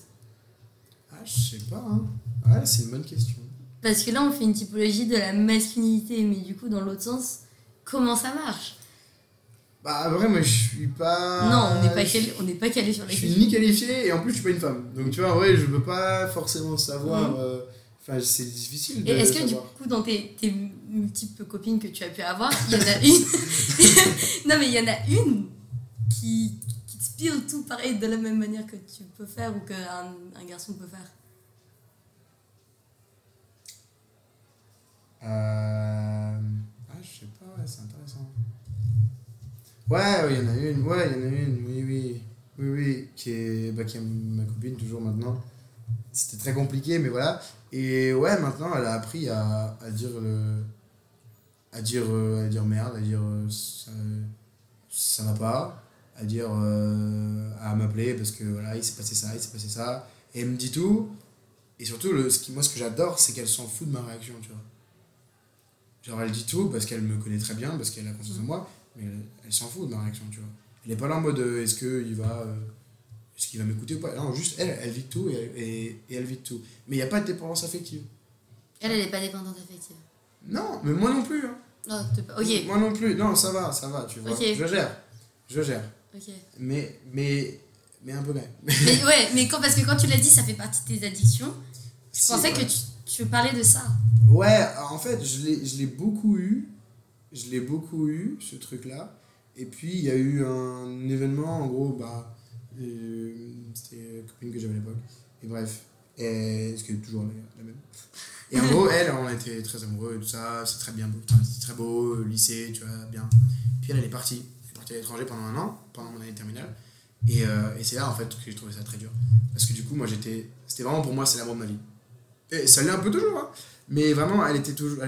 Ah, je sais pas, hein. Ouais, c'est une bonne question. Parce que là, on fait une typologie de la masculinité, mais du coup, dans l'autre sens, comment ça marche? Bah, vrai, moi, je suis pas. Non, on n'est pas, je- on n'est pas calé sur Je la suis ni qualifié et en plus, je suis pas une femme. Donc, tu vois, vrai, je peux pas forcément savoir. Mhm. euh, Enfin, c'est difficile de Et est-ce que du coup, dans tes, tes multiples copines que tu as pu avoir, il y en a une. [laughs] non, mais il y en a une qui, qui te spire tout pareil de la même manière que tu peux faire ou qu'un un garçon peut faire? Euh... Ouais, ouais, il y en a une, ouais, il y en a une, oui, oui. Oui, oui, qui est, bah, qui est ma copine toujours maintenant. C'était très compliqué, mais voilà. Et ouais, maintenant, elle a appris à, à dire le. à dire, euh, à dire merde, à dire euh, ça, ça va pas, à dire. euh, à m'appeler parce que voilà, il s'est passé ça, il s'est passé ça. Et elle me dit tout. Et surtout, le, ce qui, moi, ce que j'adore, c'est qu'elle s'en fout de ma réaction, tu vois. Genre, elle dit tout parce qu'elle me connaît très bien, parce qu'elle a confiance en moi, mais elle, elle s'en fout de ma réaction, tu vois. Elle est pas là en mode euh, est-ce qu'il va, euh, est-ce qu'il va m'écouter ou pas? Non, juste elle, elle vit tout et, elle- et, et elle vit tout. Mais il n'y a pas de dépendance affective. Elle, elle n'est pas dépendante affective. Non, mais moi non plus. Hein. Non, pas- Moi non plus. Non, ça va, ça va, tu vois. Ok. Je gère. Je gère. Mais, mais, mais un peu même. Mais [laughs] ouais, mais quand, parce que quand tu l'as dit, ça fait partie de tes addictions. Je Si, pensais ouais. que tu, tu parlais de ça. Ouais, en fait, je l'ai beaucoup eu. Je l'ai beaucoup eu, ce truc-là. Et puis, il y a eu un événement, en gros, bah, euh, c'était une copine que j'avais à l'époque. Et bref, Et ce qui toujours la, même. Et en gros, elle, on était très amoureux et tout ça, c'est très bien, c'est très beau, lycée, tu vois, bien. Puis elle, elle est partie. Elle est partie à l'étranger pendant un an, pendant mon année terminale. Et, euh, et c'est là, en fait, que j'ai trouvé ça très dur. Parce que du coup, moi, j'étais. C'était vraiment pour moi, c'est l'amour de ma vie. Et ça l'est un peu toujours, hein. Mais vraiment, elle était toujours.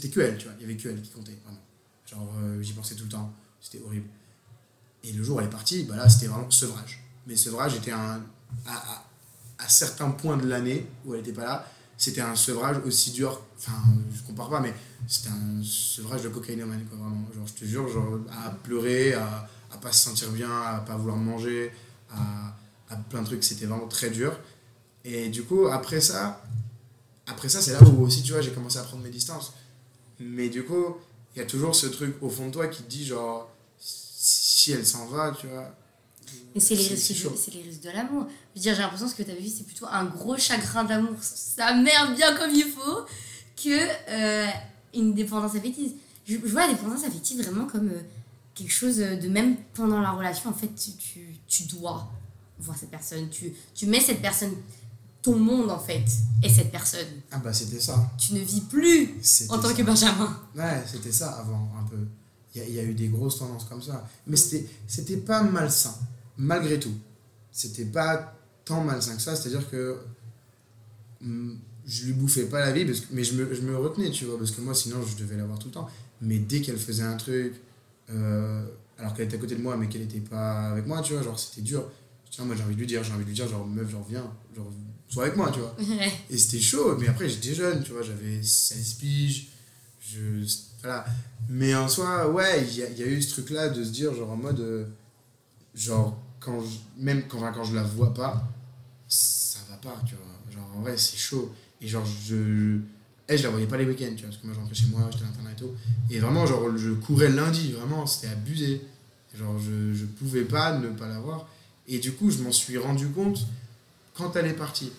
C'était elle, tu vois. Il y avait elle qui comptait, vraiment. Genre, euh, j'y pensais tout le temps. C'était horrible. Et le jour où elle est partie, bah là, c'était vraiment sevrage. Mais sevrage était un. À, à, à certains points de l'année où elle n'était pas là, c'était un sevrage aussi dur. Enfin, je compare pas, mais c'était un sevrage de cocaïnomane, quoi, vraiment. Genre, je te jure, genre, à pleurer, à, à pas se sentir bien, à pas vouloir manger, à, à plein de trucs. C'était vraiment très dur. Et du coup, après ça, après ça, c'est là où aussi, tu vois, j'ai commencé à prendre mes distances. Mais du coup, il y a toujours ce truc au fond de toi qui te dit, genre, si elle s'en va, tu vois. Mais c'est les, risques de- c'est les risques de l'amour. Je veux dire, j'ai l'impression que ce que tu avais vu, c'est plutôt un gros chagrin d'amour. Ça merde bien comme il faut que euh, une dépendance affective. Je, je vois la dépendance affective vraiment comme euh, quelque chose de même pendant la relation. En fait, tu, tu, tu dois voir cette personne. Tu, tu mets cette personne, ton monde en fait, est cette personne. Ah bah, c'était ça. Tu ne vis plus en tant ça. que Benjamin. Ouais, c'était ça avant, un peu. Il y a, il y a eu des grosses tendances comme ça. Mais c'était c'était pas malsain, malgré tout. C'était pas tant malsain que ça, c'est-à-dire que hum, je lui bouffais pas la vie, parce que, mais je me, je me retenais, tu vois, parce que moi, sinon, je devais l'avoir tout le temps. Mais dès qu'elle faisait un truc, euh, alors qu'elle était à côté de moi, mais qu'elle était pas avec moi, tu vois, genre, c'était dur. Tiens, moi, j'ai envie de lui dire, j'ai envie de lui dire, genre, meuf, genre, viens, genre, sois avec moi, tu vois. Ouais. Et c'était chaud, mais après j'étais jeune, tu vois, j'avais 16 piges, je... Voilà. Mais en soi, ouais, il y a, il y a eu ce truc-là de se dire, genre en mode, euh, genre, quand je- même quand, quand je la vois pas, ça va pas, tu vois. Genre, en vrai, c'est chaud. Et genre, je... Elle, je la voyais pas les week-ends, tu vois, parce que moi, je rentrais chez moi, j'étais à l'internat et tout. Et vraiment, genre, je courais lundi, vraiment, c'était abusé. Genre, je, je pouvais pas ne pas la voir. Et du coup, je m'en suis rendu compte quand elle est partie.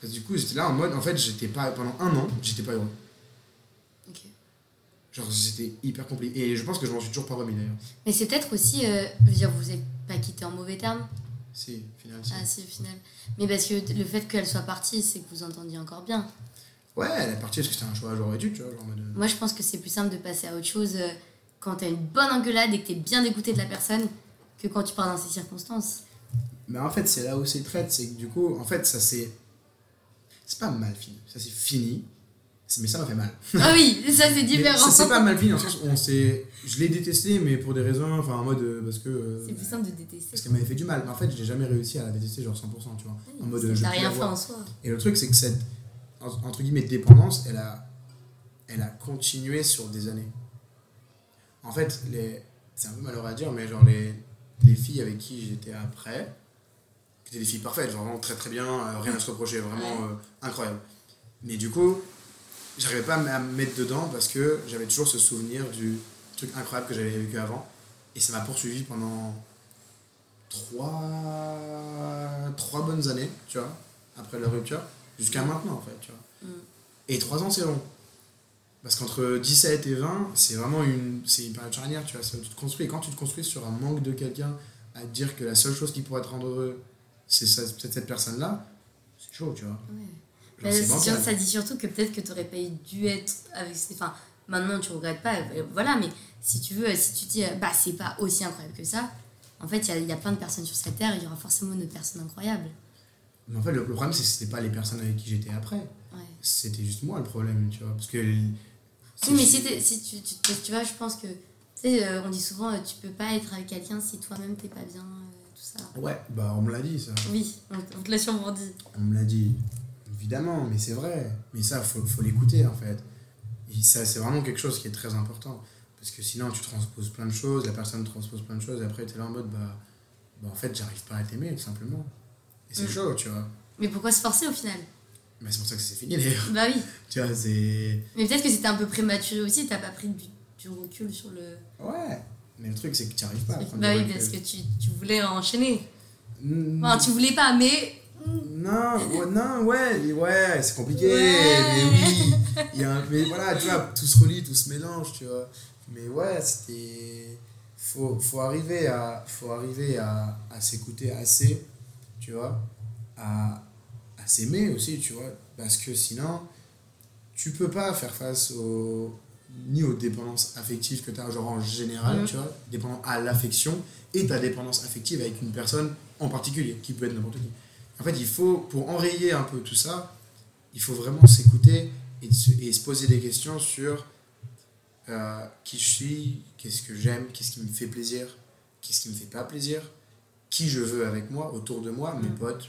Parce que du coup, j'étais là en mode, en fait, j'étais pas, pendant un an, j'étais pas heureux. Ok. Genre, c'était hyper compliqué. Et je pense que je m'en suis toujours pas remis d'ailleurs. Mais c'est peut-être aussi, euh, je veux dire, vous n'êtes pas quitté en mauvais termes. Si, finalement, si. Ah si, au final. Mais parce que le fait qu'elle soit partie, c'est que vous entendiez encore bien. Ouais, elle est partie parce que c'était un choix genre étude, tu vois. Genre en mode, euh, Moi, je pense que c'est plus simple de passer à autre chose euh, quand t'as une bonne engueulade et que t'es bien dégoûté de la personne que quand tu pars dans ces circonstances. Mais en fait, c'est là où c'est traite, c'est que du coup, en fait, ça c'est. C'est pas mal fini. Ça c'est fini. Mais ça m'a fait mal. Ah oui, ça [laughs] c'est différent. ça c'est pas mal fini, en sens où on s'est. Je l'ai détesté, mais pour des raisons. Enfin, en mode. euh, Parce que. euh, C'est plus simple de détester. Parce qu'elle m'avait fait du mal. Mais en fait, j'ai jamais réussi à la détester, genre 100%, tu vois. En mode. euh, je rien fait en soi. Et le truc, c'est que cette, en- entre guillemets, dépendance, elle a, elle a continué sur des années. En fait, les, c'est un peu malheureux à dire, mais genre les, les filles avec qui j'étais après, qui étaient des filles parfaites, vraiment très très bien, euh, rien à se reprocher, vraiment euh, incroyable. Mais du coup, j'arrivais pas à me mettre dedans parce que j'avais toujours ce souvenir du truc incroyable que j'avais vécu avant. Et ça m'a poursuivi pendant trois, trois bonnes années, tu vois, après la rupture, jusqu'à maintenant, en fait, tu vois. Mm. Et trois ans, c'est long. Parce qu'entre 17 et 20, c'est vraiment une, c'est une période charnière, tu vois, tu te construis. Et quand tu te construis sur un manque de quelqu'un, à te dire que la seule chose qui pourrait te rendre heureux, c'est peut-être cette personne-là, c'est chaud, tu vois. Ouais. Genre, sûr, ça dit surtout que peut-être que t'aurais pas dû être avec ces. Enfin, maintenant tu regrettes pas, euh, voilà, mais si tu veux, si tu dis, euh, bah c'est pas aussi incroyable que ça, en fait, il y a, il y a plein de personnes sur cette terre, il y aura forcément une autre personne incroyable. Mais en fait, le, le problème, c'est que c'était pas les personnes avec qui j'étais après. Ouais. C'était juste moi le problème, tu vois. Parce que. Oui, mais si, tu, tu, tu- tu vois, je pense que, tu sais, euh, on dit souvent, tu peux pas être avec quelqu'un si toi-même t'es pas bien, ça. Ouais, bah on me l'a dit ça. Oui, on, te l'a sûrement dit. On me l'a dit. Évidemment, mais c'est vrai. Mais ça, faut, faut l'écouter en fait. Et ça, c'est vraiment quelque chose qui est très important. Parce que sinon, tu transposes plein de choses, la personne transpose plein de choses, et après, tu es là en mode, bah, bah en fait, j'arrive pas à t'aimer, tout simplement. Et c'est Mm. chaud, tu vois. Mais pourquoi se forcer au final? Mais c'est pour ça que c'est fini d'ailleurs. Bah oui. [laughs] Tu vois, c'est. Mais peut-être que c'était un peu prématuré aussi, t'as pas pris du, du recul sur le. Ouais. Mais le truc, c'est que tu arrives pas à prendre Bah oui, parce que tu, tu voulais enchaîner. Mm, Enfin, tu voulais pas, mais. Non, ouais, non, ouais, ouais, c'est compliqué, Ouais. mais oui. Il y a un- mais voilà, tu vois, tout se relie, tout se mélange, tu vois. Mais ouais, c'était. Faut, faut arriver à, faut arriver à, à s'écouter assez, tu vois, à, à s'aimer aussi, tu vois. Parce que sinon, tu peux pas faire face au, ni aux dépendances affectives que tu as, genre en général, Mhm. tu vois, dépendant à l'affection, et ta dépendance affective avec une personne en particulier, qui peut être n'importe qui. En fait, il faut, pour enrayer un peu tout ça, il faut vraiment s'écouter et, se- et se poser des questions sur euh, qui je suis, qu'est-ce que j'aime, qu'est-ce qui me fait plaisir, qu'est-ce qui me fait pas plaisir, qui je veux avec moi, autour de moi, mes Mhm. potes,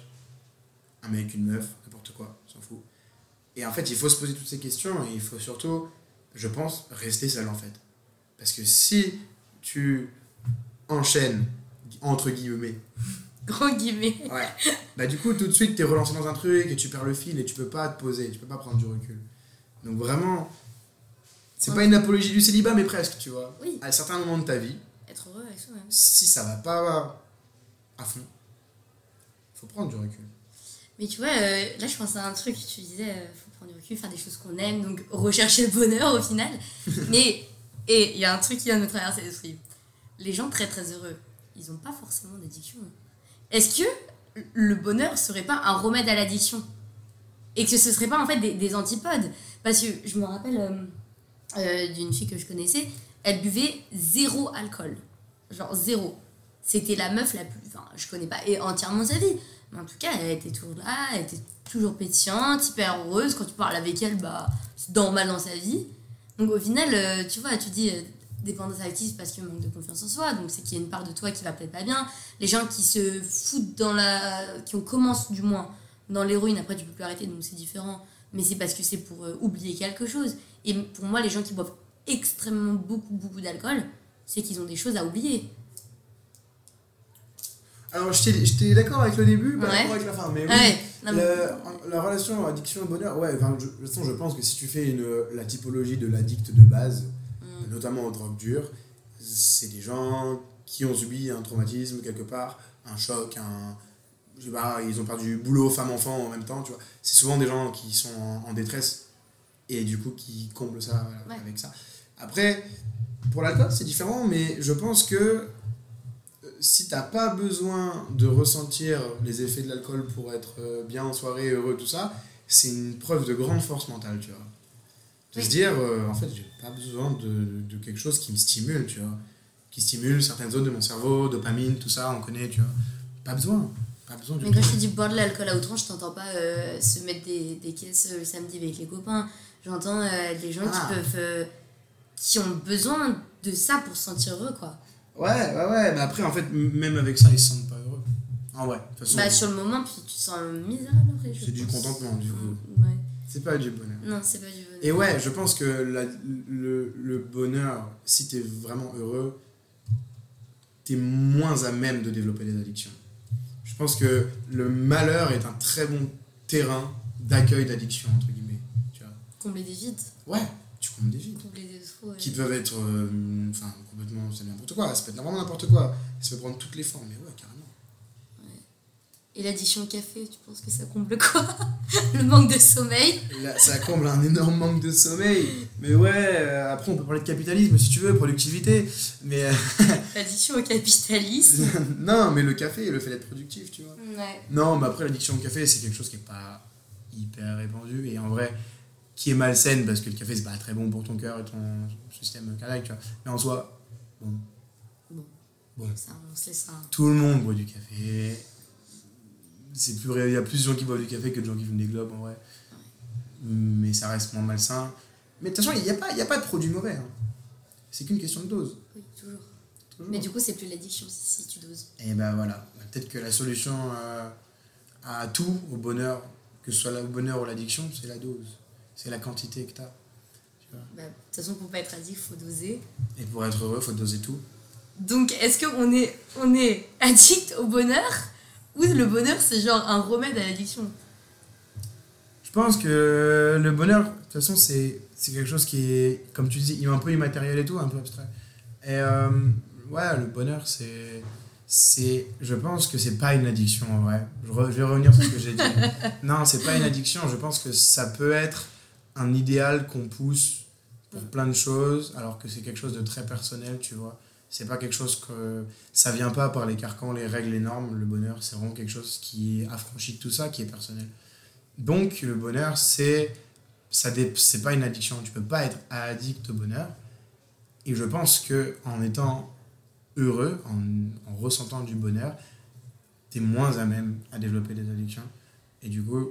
un mec, une meuf, n'importe quoi, s'en fout. Et en fait, il faut se poser toutes ces questions et il faut surtout, je pense, rester seul en fait. Parce que si tu enchaînes, entre guillemets, [laughs] Gros guillemets. ouais, bah du coup, tout de suite, tu es relancé dans un truc et tu perds le fil et tu peux pas te poser, tu peux pas prendre du recul. Donc vraiment, c'est pas une apologie du célibat, mais presque, tu vois. Oui, À certains moments de ta vie, être heureux avec soi-même. si ça va pas à fond, faut prendre du recul. Mais tu vois, euh, là je pense à un truc, tu disais, euh, recul, faire des choses qu'on aime, donc rechercher le bonheur au final. [laughs] Mais, et il y a un truc qui vient de me traverser l'esprit. Les gens très très heureux, ils n'ont pas forcément d'addiction. Est-ce que le bonheur serait pas un remède à l'addiction? Et que ce serait pas en fait des, des antipodes? Parce que je me rappelle euh, euh, d'une fille que je connaissais, elle buvait zéro alcool. Genre zéro. C'était la meuf la plus. Enfin, je connais pas et entièrement sa vie. Mais en tout cas, elle était toujours là, elle était toujours pétillante, hyper heureuse. Quand tu parles avec elle, bah, c'est normal dans sa vie. Donc au final, euh, tu vois, tu dis euh, dépendance affective parce qu'il manque de confiance en soi, donc c'est qu'il y a une part de toi qui va peut-être pas bien. Les gens qui se foutent dans la. qui ont commencent du moins dans l'héroïne, après tu peux plus arrêter, donc c'est différent. Mais c'est parce que c'est pour euh, oublier quelque chose. Et pour moi, les gens qui boivent extrêmement beaucoup, beaucoup d'alcool, c'est qu'ils ont des choses à oublier. Alors, j'étais j'étais d'accord avec le début, pas Ouais. d'accord avec la fin, mais oui. Ouais, non, mais- La, la relation addiction au bonheur, ouais, enfin, je, de toute façon, je pense que si tu fais une, la typologie de l'addict de base, Mm. notamment aux drogues dures, c'est des gens qui ont subi un traumatisme quelque part, un choc, un. Je sais pas, ils ont perdu boulot, femme, enfant en même temps, tu vois. C'est souvent des gens qui sont en, en détresse et du coup qui comblent ça voilà, Ouais. avec ça. Après, pour l'alcool, c'est différent, mais je pense que si t'as pas besoin de ressentir les effets de l'alcool pour être euh, bien en soirée, heureux, tout ça, c'est une preuve de grande force mentale, tu vois. De Oui. se dire, euh, en fait, j'ai pas besoin de, de quelque chose qui me stimule, tu vois. Qui stimule certaines zones de mon cerveau, dopamine, tout ça, on connaît, tu vois. Pas besoin. Pas besoin du Mais quand je te dis boire de l'alcool à outrance, je t'entends pas euh, se mettre des, des caisses euh, le samedi avec les copains. J'entends euh, des gens Ah. qui peuvent. euh, qui ont besoin de ça pour se sentir heureux, quoi. Ouais, ouais, ouais. Mais après, en fait, même avec ça, ils se sentent pas heureux. En vrai, de toute façon, Bah, sur le moment, puis tu te sens misérable c'est du pense. contentement, du coup. Ouais. C'est pas du bonheur. Non, c'est pas du bonheur. Et ouais, je pense que la- le, le bonheur, si t'es vraiment heureux, t'es moins à même de développer des addictions. Je pense que le malheur est un très bon terrain d'accueil d'addiction, entre guillemets. Tu vois. Combler des vides, Ouais, tu comptes des vides. combler des. Ouais. Qui peuvent être euh, enfin, complètement, c'est n'importe quoi, ça peut être vraiment n'importe quoi. Ça peut prendre toutes les formes, mais ouais, carrément. Et l'addiction au café, tu penses que ça comble quoi? [laughs] Le manque de sommeil? Là, ça comble un énorme manque de sommeil. Mais ouais, euh, après on peut parler de capitalisme si tu veux, productivité. Mais euh, [laughs] L'addiction au capitalisme. [laughs] non, mais le café, le fait d'être productif, tu vois. Ouais. Non, mais après l'addiction au café, c'est quelque chose qui est pas hyper répandu et en vrai qui est malsaine parce que le café c'est pas très bon pour ton cœur et ton système cardiaque, tu vois. Mais en soi, bon, Bon. Bon. Ça, on sait ça. tout le monde boit du café. C'est plus il y a plus de gens qui boivent du café que de gens qui fument des globes en vrai. Mais ça reste moins malsain. Mais de toute façon, il n'y a, pas- il y a pas de produit mauvais. hein. C'est qu'une question de dose. Oui, toujours. toujours. Mais du coup, c'est plus l'addiction si, si tu doses. Et ben voilà, peut-être que la solution euh, à tout, au bonheur, que ce soit le bonheur ou l'addiction, c'est la dose. C'est la quantité que tu as. Bah, De toute façon, pour pas être addict, faut doser. Et pour être heureux, il faut doser tout. Donc, est-ce qu'on est, on est addict au bonheur ou le bonheur, c'est genre un remède à l'addiction? Je pense que le bonheur, de toute façon, c'est c'est quelque chose qui est, comme tu dis, un peu immatériel et tout, un peu abstrait. Et euh, ouais, le bonheur, c'est. c'est Je pense que c'est pas une addiction en vrai. Je, re- je vais revenir sur ce que j'ai dit. [laughs] non, c'est pas une addiction. Je pense que ça peut être un idéal qu'on pousse pour plein de choses, alors que c'est quelque chose de très personnel, tu vois. C'est pas quelque chose que. Ça vient pas par les carcans, les règles, les normes. Le bonheur, c'est vraiment quelque chose qui est affranchi de tout ça, qui est personnel. Donc, le bonheur, c'est ça c'est pas une addiction. Tu peux pas être addict au bonheur. Et je pense que en étant heureux, en, en ressentant du bonheur, tu es moins à même à développer des addictions. Et du coup,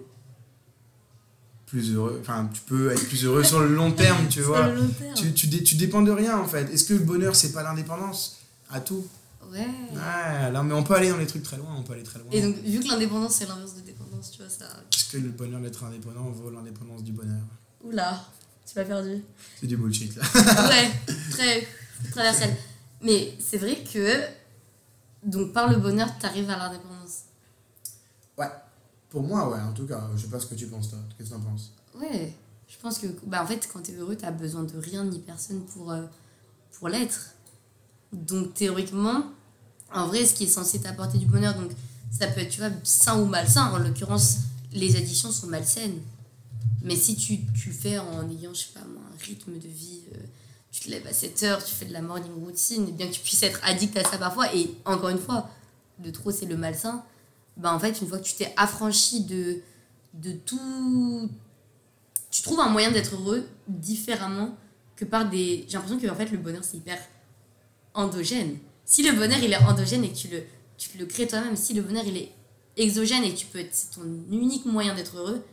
plus heureux. Enfin, tu peux être plus heureux sur le long [laughs] terme, tu vois. le long terme. Tu, tu, dé- tu dépends de rien, en fait. Est-ce que le bonheur, c'est pas l'indépendance À tout? Ouais. Ouais, alors, mais on peut aller dans les trucs très loin, on peut aller très loin. Et donc, vu que l'indépendance, c'est l'inverse de dépendance, tu vois, ça. Est-ce que le bonheur d'être indépendant vaut l'indépendance du bonheur? Oula, tu m'as perdu. C'est du bullshit, là. [laughs] ouais, [laughs] très traversel. Mais c'est vrai que, donc par le bonheur, tu arrives à l'indépendance. Ouais. Pour moi, ouais, en tout cas. Je sais pas ce que tu penses, toi. Qu'est-ce que t'en penses? Ouais, je pense que, bah en fait, quand t'es heureux, t'as besoin de rien ni personne pour, euh, pour l'être. Donc théoriquement, en vrai, ce qui est censé t'apporter du bonheur, donc ça peut être, tu vois, sain ou malsain. En l'occurrence, les addictions sont malsaines. Mais si tu, tu fais en ayant, je sais pas un rythme de vie, euh, tu te lèves à 7 heures, tu fais de la morning routine, et bien que tu puisses être addict à ça parfois, et encore une fois, de trop c'est le malsain, bah en fait, une fois que tu t'es affranchi de, de tout. Tu trouves un moyen d'être heureux différemment que par des. J'ai l'impression que en fait, le bonheur c'est hyper endogène. Si le bonheur il est endogène et que tu le, tu le crées toi-même, si le bonheur il est exogène et que tu peux être c'est ton unique moyen d'être heureux,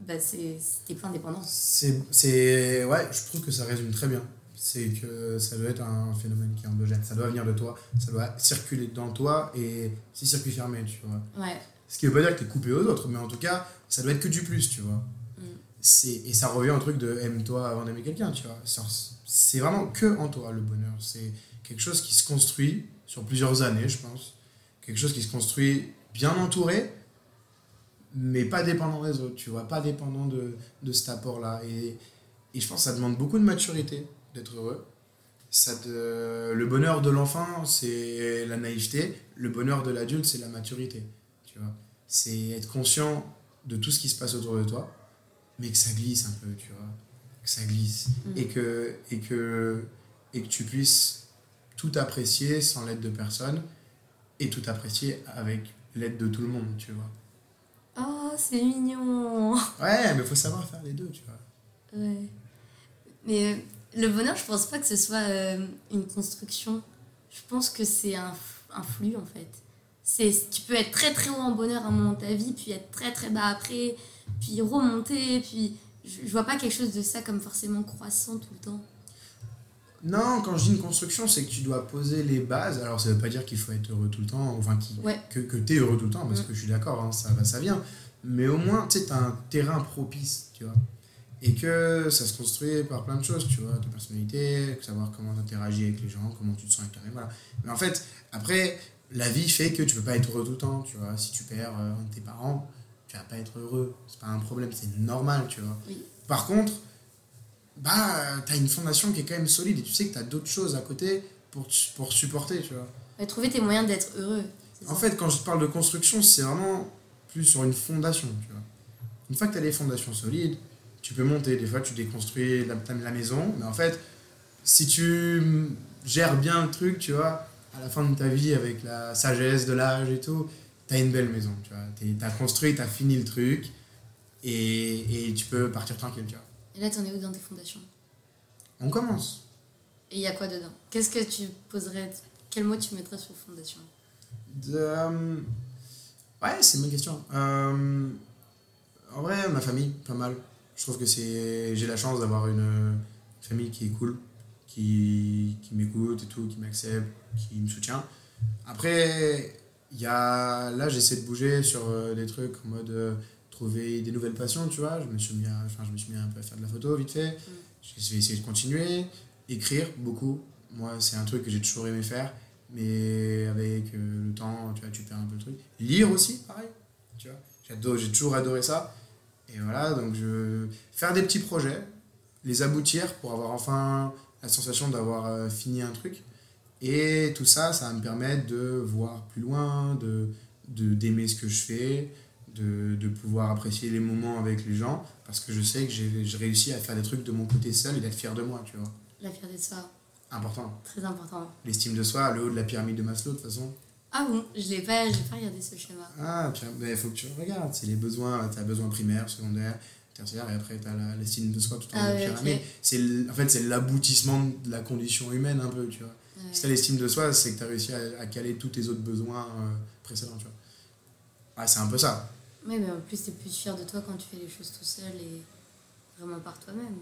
bah c'est t'es plein d'indépendance. C'est, c'est, ouais, je trouve que ça résume très bien. C'est que ça doit être un phénomène qui est endogène. Ça doit venir de toi, ça doit circuler dans toi et c'est circuit fermé, tu vois. Ouais. Ce qui veut pas dire que t'es coupé aux autres, mais en tout cas, ça doit être que du plus, tu vois. Mm. C'est, et ça revient au truc de aime-toi avant d'aimer quelqu'un, tu vois. C'est- C'est vraiment que en toi le bonheur. C'est quelque chose qui se construit sur plusieurs années, je pense. Quelque chose qui se construit bien entouré, mais pas dépendant des autres, tu vois. Pas dépendant de, de cet apport-là. Et, et je pense que ça demande beaucoup de maturité d'être heureux. Ça te- le bonheur de l'enfant, c'est la naïveté. Le bonheur de l'adulte, c'est la maturité. Tu vois. C'est être conscient de tout ce qui se passe autour de toi, mais que ça glisse un peu, tu vois. Que ça glisse. Mm. Et, que, et, que, et que tu puisses tout apprécier sans l'aide de personne et tout apprécier avec l'aide de tout le monde, tu vois. Oh, c'est mignon. Ouais, mais il faut savoir faire les deux, tu vois. Ouais. Mais le bonheur, je pense pas que ce soit euh, une construction. Je pense que c'est un, un flux en fait. C'est, tu peux être très très haut en bonheur à un moment de ta vie, puis être très très bas après, puis remonter, puis je, je vois pas quelque chose de ça comme forcément croissant tout le temps. Non, quand je dis une construction, c'est que tu dois poser les bases. Alors, ça veut pas dire qu'il faut être heureux tout le temps, enfin, qui, Ouais. que, que tu es heureux tout le temps, parce Mm. que je suis d'accord, hein, ça va, ça vient. Mais au moins, tu sais, tu as un terrain propice, tu vois. Et que ça se construit par plein de choses, tu vois, ta personnalité, savoir comment tu interagis avec les gens, comment tu te sens avec toi-même, voilà. Mais en fait, après, la vie fait que tu peux pas être heureux tout le temps, tu vois. Si tu perds euh, un de tes parents, tu vas pas être heureux. C'est pas un problème, c'est normal, tu vois. Oui. Par contre, bah, tu as une fondation qui est quand même solide et tu sais que tu as d'autres choses à côté pour, te- pour supporter, tu vois. Ouais, trouver tes moyens d'être heureux. En ça. fait, quand je parle de construction, c'est vraiment plus sur une fondation, tu vois. Une fois que tu as les fondations solides, tu peux monter. Des fois, tu déconstruis la, la maison, mais en fait, si tu gères bien le truc, tu vois, à la fin de ta vie, avec la sagesse de l'âge et tout, tu as une belle maison, tu vois. Tu as construit, tu as fini le truc, et, et tu peux partir tranquille, tu vois. Et là, t'en es où dans tes fondations? On commence. Et il y a quoi dedans? Qu'est-ce que tu poserais Quel mot tu mettrais sur fondation? De, euh, Ouais, c'est une bonne question. Euh, En vrai, ma famille, pas mal. Je trouve que c'est. J'ai la chance d'avoir une famille qui est cool, qui, qui m'écoute et tout, qui m'accepte, qui me soutient. Après, il y a... là, j'essaie de bouger sur euh, des trucs en mode euh, trouver des nouvelles passions, tu vois. Je me suis mis, à... enfin, je me suis mis un peu à faire de la photo vite fait. Je vais essayer de continuer. Écrire beaucoup. Moi, c'est un truc que j'ai toujours aimé faire. Mais avec euh, le temps, tu vois, tu perds un peu le truc. Lire aussi, pareil. Tu vois. J'adore, j'ai toujours adoré ça. Et voilà, donc je faire des petits projets, les aboutir pour avoir enfin la sensation d'avoir euh, fini un truc. Et tout ça, ça va me permettre de voir plus loin, de de- d'aimer ce que je fais, de, de pouvoir apprécier les moments avec les gens, parce que je sais que j'ai réussi à faire des trucs de mon côté seul et d'être fier de moi, tu vois. La fierté de soi, Important. très important. L'estime de soi, le haut de la pyramide de Maslow, de toute façon. Ah bon, je l'ai pas, j'ai pas regardé ce schéma. Ah, il faut que tu regardes. C'est les besoins, tu as besoin primaire, secondaire, tertiaire, et après tu as l'estime de soi tout en Ah ouais, pyramide. C'est En fait, c'est l'aboutissement de la condition humaine, un peu, tu vois. Si tu as l'estime de soi, c'est que tu as réussi à, à caler tous tes autres besoins euh, précédents, tu vois. Ah, c'est un peu ça. Ouais, mais en plus, t'es plus fier de toi quand tu fais les choses tout seul et vraiment par toi-même.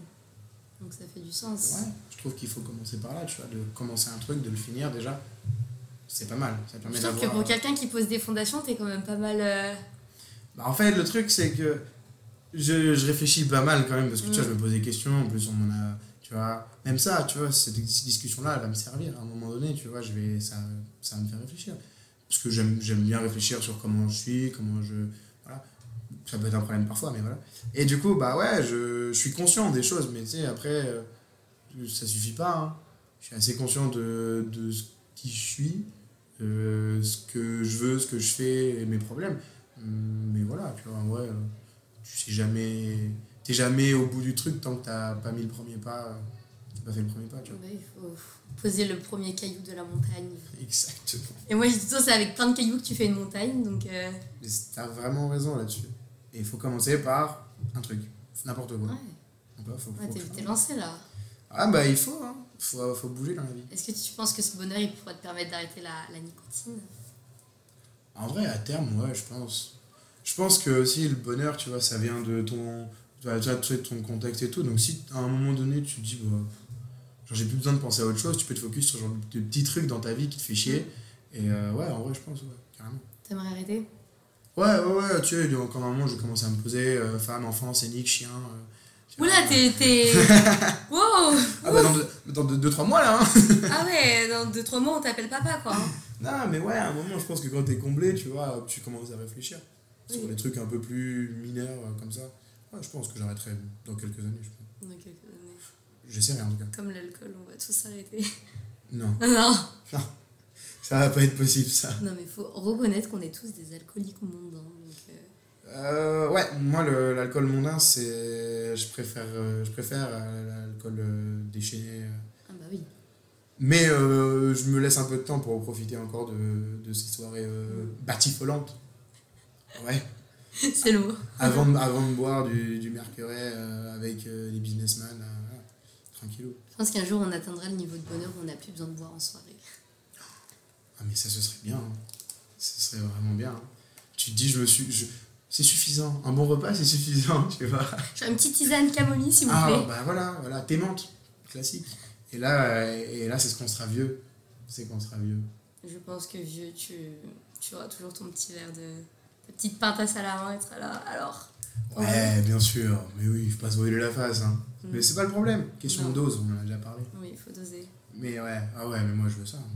Donc ça fait du sens. Ouais, je trouve qu'il faut commencer par là, tu vois, de commencer un truc, de le finir déjà. C'est pas mal. Ça permet Je trouve que pour quelqu'un qui pose des fondations, t'es quand même pas mal. euh, Bah, en fait, le truc, c'est que je, je réfléchis pas mal quand même, parce que tu vois, Mm. je me pose des questions, en plus, on m'en a. Tu vois, même ça, tu vois, cette, discussion-là, elle va me servir. À un moment donné, tu vois, je vais, ça, ça va me faire réfléchir. Parce que j'aime j'aime bien réfléchir sur comment je suis, comment je. Voilà. Ça peut être un problème parfois, mais voilà. Et du coup, bah ouais, je, je suis conscient des choses, mais tu sais, après, euh, ça suffit pas. hein. Je suis assez conscient de, de ce qui je suis, euh, ce que je veux, ce que je fais, et mes problèmes. Hum, Mais voilà, tu vois, en vrai, euh, tu sais jamais. T'es jamais au bout du truc tant que t'as pas mis le premier pas. euh, T'as pas fait le premier pas, tu vois. ouais, il faut poser le premier caillou de la montagne. Exactement. Et moi, je dis toujours, c'est avec plein de cailloux que tu fais une montagne. Donc, euh, Mais T'as vraiment raison là-dessus. Et il faut commencer par un truc. N'importe quoi. ouais, Donc là, faut- ouais, faut faire. t'es lancé là. Ah bah il faut, hein. Faut, faut bouger dans la vie. Est-ce que tu penses que ce bonheur, il pourrait te permettre d'arrêter la, la nicotine? En vrai, à terme, ouais, je pense. Je pense que aussi le bonheur, tu vois, ça vient de ton, de ton contexte et tout. Donc si à un moment donné, tu te dis, bah, genre j'ai plus besoin de penser à autre chose, tu peux te focus sur genre de petits trucs dans ta vie qui te fait chier. Et euh, ouais, en vrai, je pense, ouais, carrément. T'aimerais arrêter? Ouais, ouais, ouais, tu sais, quand un moment, je commence à me poser euh, femme, enfant, scénique, chien. euh. Oula, t'es. t'es... [laughs] wow Ah bah dans 2-3 mois là, hein. Ah ouais, dans 2-3 mois, on t'appelle papa quoi. hein. Non, mais ouais, à un moment, je pense que quand t'es comblé, tu vois, tu commences à réfléchir sur des trucs un peu plus mineurs euh, comme ça. Ouais, je pense que j'arrêterai dans quelques années. Je pense. Dans quelques années. J'essaierai en tout cas. Comme l'alcool, on va tous arrêter. Non, [laughs] [laughs] non ça va pas être possible ça. Non, mais faut reconnaître qu'on est tous des alcooliques mondains. Donc, euh, ouais, moi, l'alcool mondain, c'est. Je préfère, euh, je préfère euh, l'alcool déchaîné. Ah bah oui. Mais euh, je me laisse un peu de temps pour profiter encore de, de ces soirées euh, batifolantes. Ouais. [laughs] C'est le mot. avant de, avant de boire du, du mercuret avec les businessmen, voilà, tranquillou. Je pense qu'un jour, on atteindra le niveau de bonheur où on n'a plus besoin de boire en soirée. Ah mais ça ce serait bien, hein. ce serait vraiment bien. hein. Tu te dis, je me suis, je- c'est suffisant, un bon repas c'est suffisant, [laughs] tu vois. Une petite tisane camomille, s'il vous Ah plaît. bah voilà, voilà, tes menthes, classique. Et là, euh, et là c'est ce qu'on sera vieux, c'est qu'on sera vieux. Je pense que vieux, tu, tu auras toujours ton petit verre de. ta petite pintasse à la main et tu seras là. Alors. Ouais, bien sûr, mais oui, il faut pas se voiler la face. Hein. Mm. Mais c'est pas le problème, question Non. de dose, on en a déjà parlé. Oui, il faut doser. Mais ouais, ah ouais, mais moi je veux ça. Moi,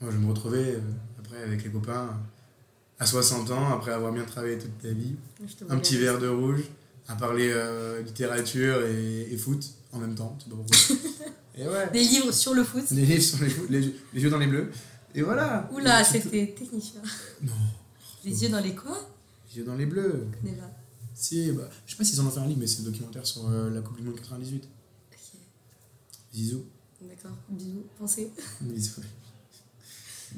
Moi, je vais me retrouver euh, après avec les copains à 60 ans, après avoir bien travaillé toute ta vie, un petit verre de rouge, à parler euh, littérature et, et foot en même temps, pas [laughs] et ouais, Des livres sur le foot. les livres sur les, foot, les, yeux- les yeux dans les bleus. Et voilà. Oula, c'était technique. Non, Les yeux dans les quoi les yeux dans les bleus. Je connais pas. Si, bah, je sais pas s'ils en ont fait un livre, mais c'est un documentaire sur euh, la Coupe du Monde 98. Ok, Zizou. d'accord. Bisous. Pensez. Bisous.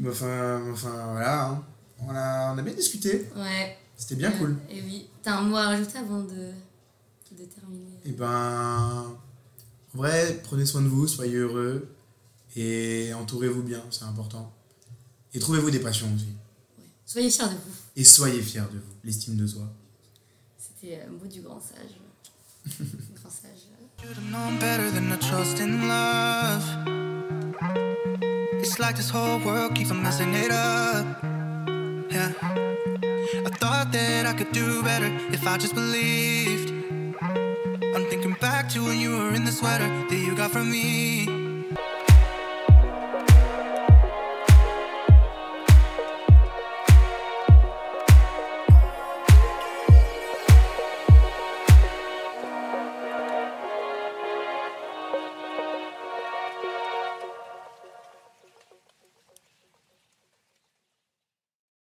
Enfin, enfin, voilà. hein. On, a, on a bien discuté. Ouais. C'était bien cool. Et oui. T'as un mot à rajouter avant de, de terminer? Et ben, en vrai, prenez soin de vous, soyez heureux et entourez-vous bien, c'est important. Et trouvez-vous des passions aussi. Ouais. Soyez fiers de vous. Et soyez fiers de vous, l'estime de soi. C'était un mot du grand sage. [laughs] grand sage. It's like this whole world keeps on messing it up. Yeah. I thought that I could do better if I just believed. I'm thinking back to when you were in the sweater that you got from me.